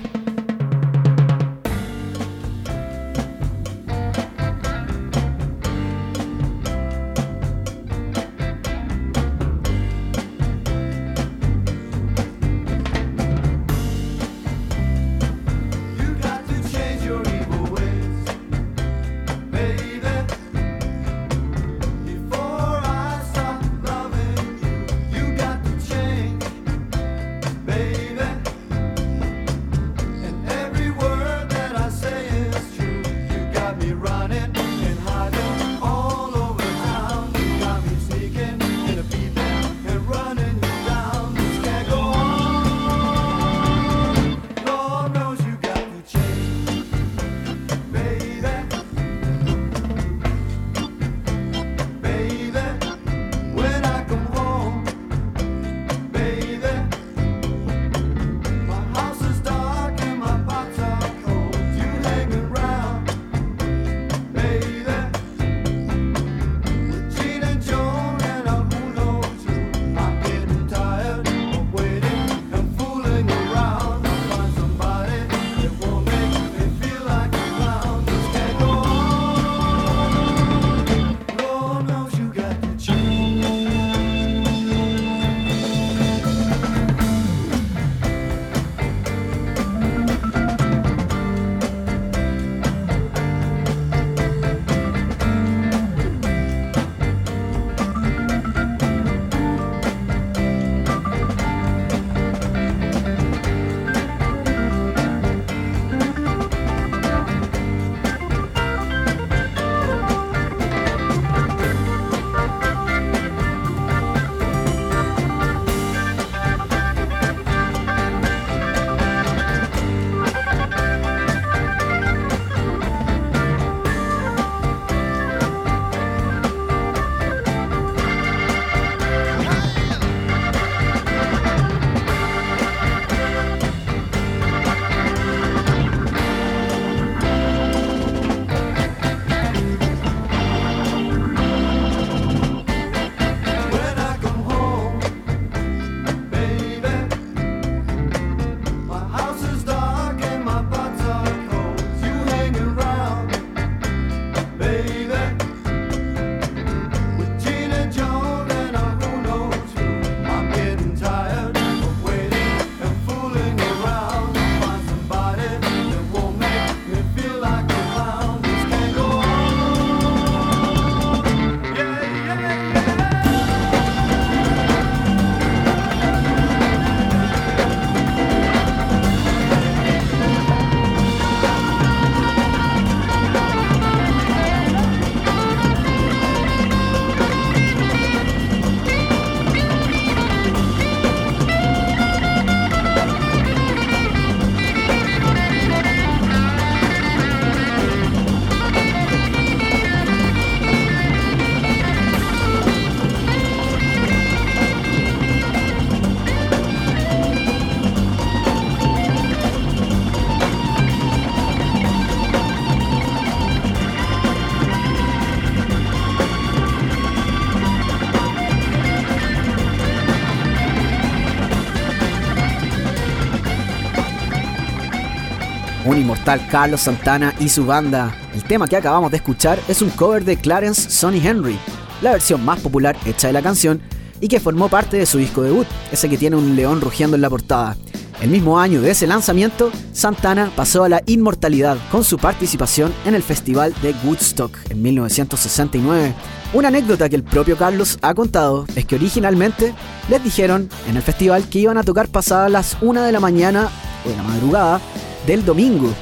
Carlos Santana y su banda. El tema que acabamos de escuchar es un cover de Clarence Sonny Henry, la versión más popular hecha de la canción y que formó parte de su disco debut, ese que tiene un león rugiendo en la portada. El mismo año de ese lanzamiento, Santana pasó a la inmortalidad con su participación en el Festival de Woodstock en 1969. Una anécdota que el propio Carlos ha contado es que originalmente les dijeron en el festival que iban a tocar pasadas las 1 de la mañana o de la madrugada del domingo.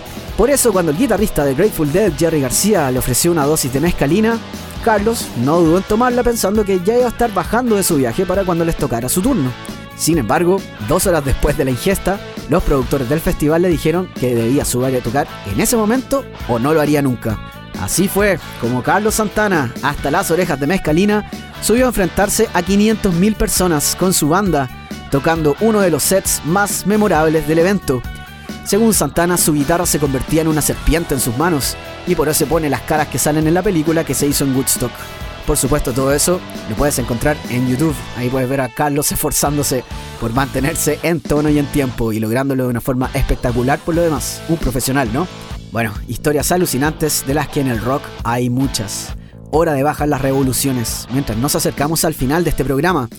Por eso cuando el guitarrista de Grateful Dead, Jerry García, le ofreció una dosis de mezcalina, Carlos no dudó en tomarla pensando que ya iba a estar bajando de su viaje para cuando les tocara su turno. Sin embargo, dos horas después de la ingesta, los productores del festival le dijeron que debía subir a tocar en ese momento o no lo haría nunca. Así fue como Carlos Santana, hasta las orejas de Mezcalina, subió a enfrentarse a 500.000 personas con su banda, tocando uno de los sets más memorables del evento. Según Santana, su guitarra se convertía en una serpiente en sus manos, y por eso pone las caras que salen en la película que se hizo en Woodstock. Por supuesto, todo eso lo puedes encontrar en YouTube. Ahí puedes ver a Carlos esforzándose por mantenerse en tono y en tiempo y lográndolo de una forma espectacular por lo demás. Un profesional, ¿no? Bueno, historias alucinantes de las que en el rock hay muchas. Hora de bajar las revoluciones. Mientras nos acercamos al final de este programa,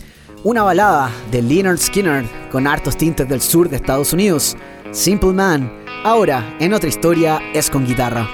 una balada de Leonard Skinner con hartos tintes del sur de Estados Unidos. Simple Man. Ahora, en otra historia, es con guitarra.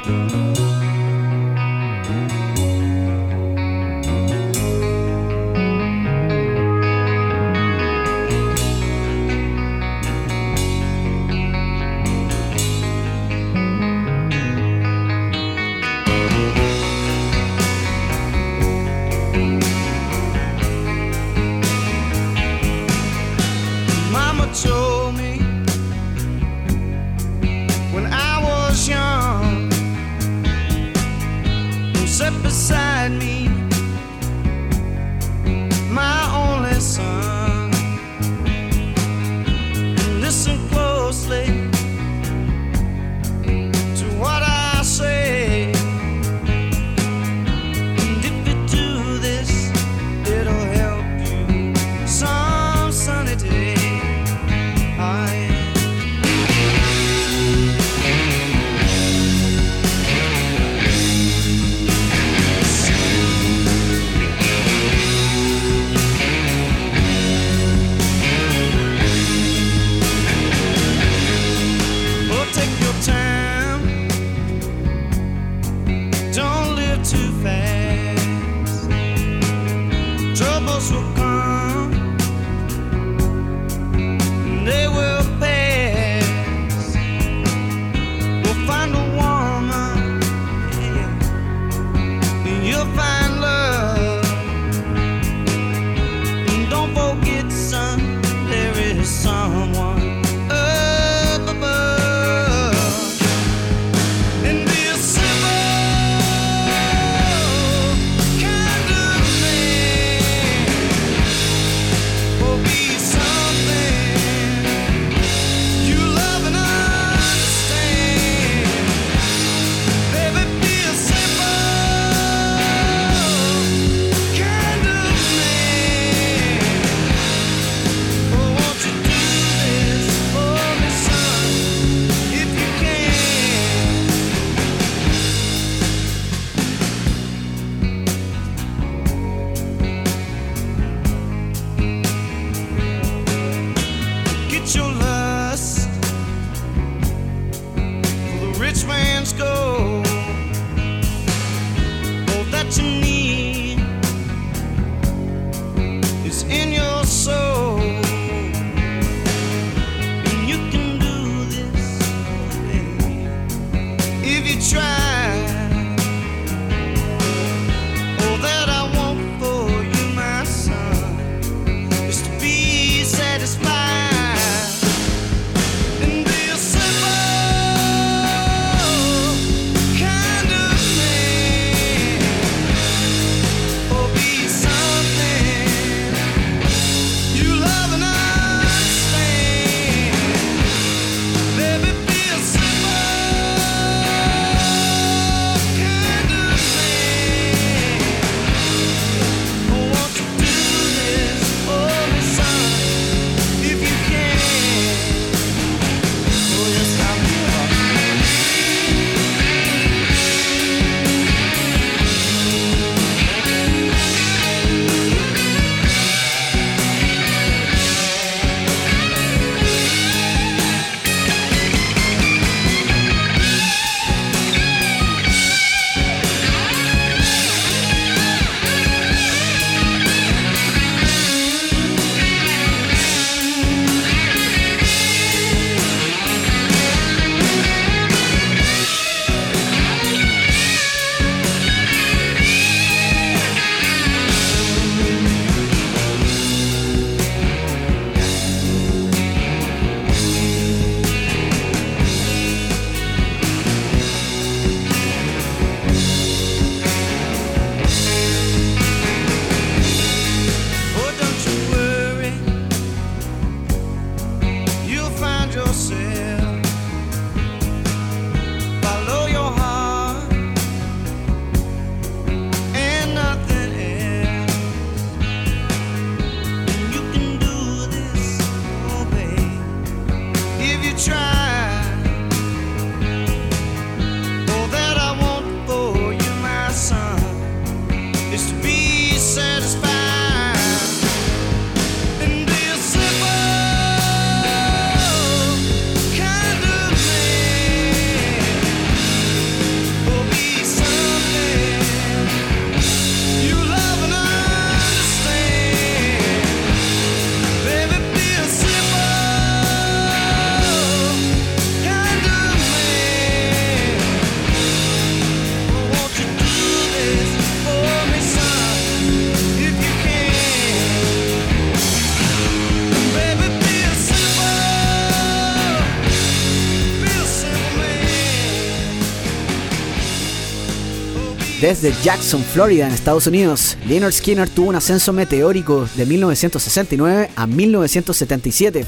Desde Jackson, Florida, en Estados Unidos, Leonard Skinner tuvo un ascenso meteórico de 1969 a 1977,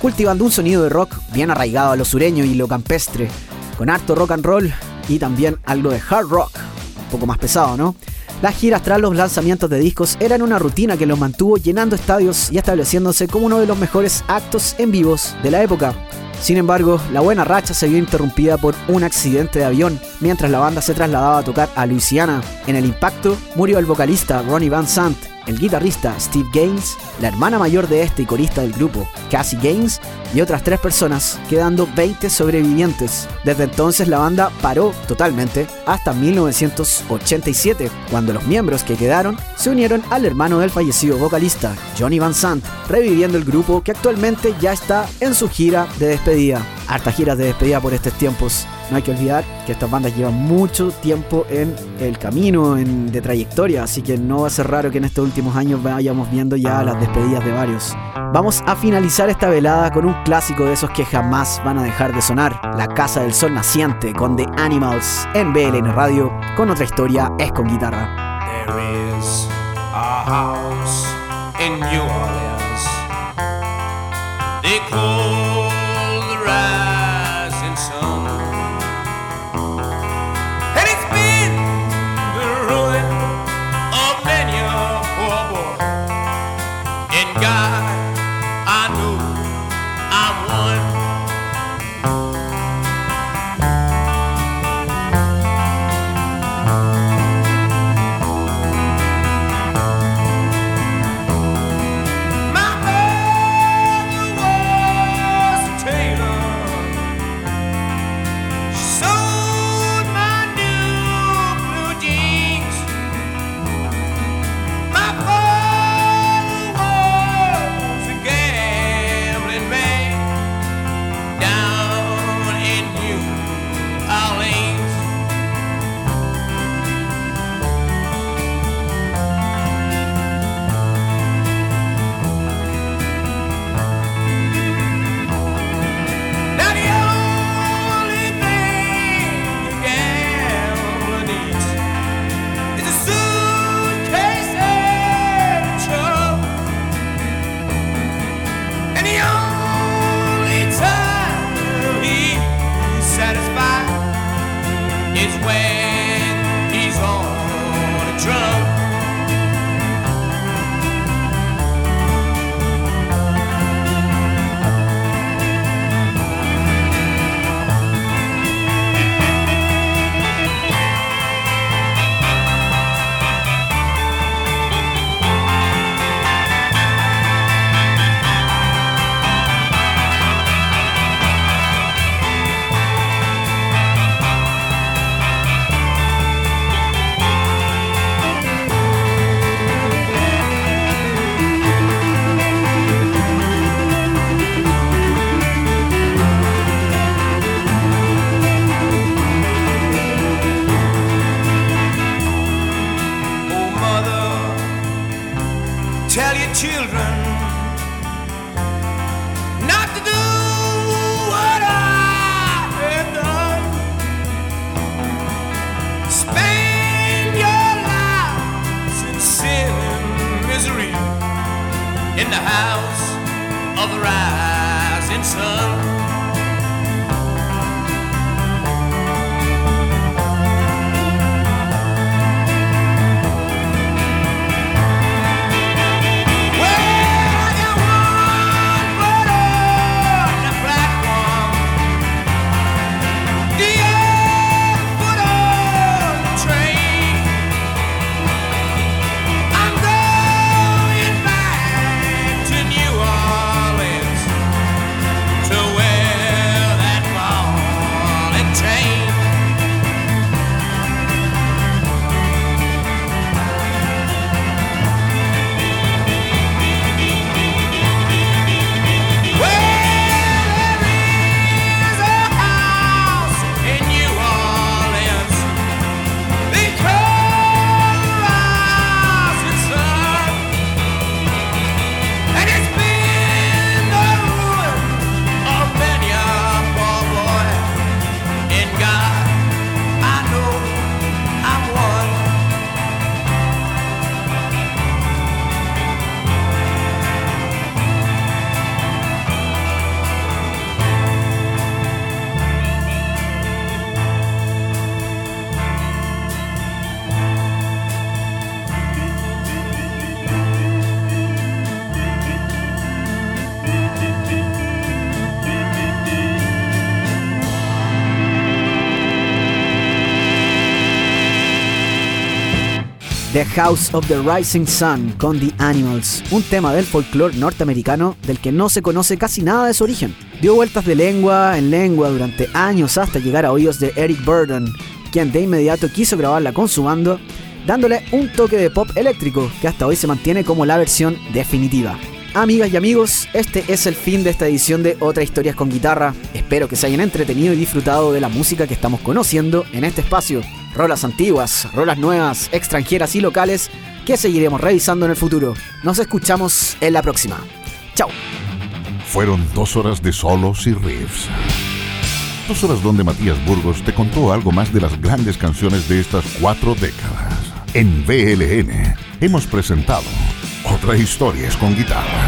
cultivando un sonido de rock bien arraigado a lo sureño y lo campestre, con harto rock and roll y también algo de hard rock, un poco más pesado, ¿no? Las giras tras los lanzamientos de discos eran una rutina que los mantuvo llenando estadios y estableciéndose como uno de los mejores actos en vivos de la época. Sin embargo, la buena racha se vio interrumpida por un accidente de avión mientras la banda se trasladaba a tocar a Luisiana. En el impacto murió el vocalista Ronnie Van Sant, el guitarrista Steve Gaines, la hermana mayor de este y corista del grupo, Cassie Gaines, y otras tres personas, quedando 20 sobrevivientes. Desde entonces la banda paró totalmente hasta 1987, cuando los miembros que quedaron se unieron al hermano del fallecido vocalista, Johnny Van Sant, reviviendo el grupo que actualmente ya está en su gira de despedida. Hartas giras de despedida por estos tiempos. No hay que olvidar que estas bandas llevan mucho tiempo en el camino en- de trayectoria, así que no va a ser raro que en estos últimos años vayamos viendo ya las despedidas de varios. Vamos a finalizar esta velada con un clásico de esos que jamás van a dejar de sonar, La Casa del Sol Naciente con The Animals en BLN Radio, con otra historia es con guitarra. House of the Rising Sun con The Animals, un tema del folclore norteamericano del que no se conoce casi nada de su origen. Dio vueltas de lengua en lengua durante años hasta llegar a oídos de Eric Burden, quien de inmediato quiso grabarla con su bando, dándole un toque de pop eléctrico que hasta hoy se mantiene como la versión definitiva. Amigas y amigos, este es el fin de esta edición de Otra Historias con Guitarra. Espero que se hayan entretenido y disfrutado de la música que estamos conociendo en este espacio. Rolas antiguas, rolas nuevas, extranjeras y locales que seguiremos revisando en el futuro. Nos escuchamos en la próxima. Chao. Fueron dos horas de solos y riffs. Dos horas donde Matías Burgos te contó algo más de las grandes canciones de estas cuatro décadas. En VLN hemos presentado Otra Historias con Guitarra.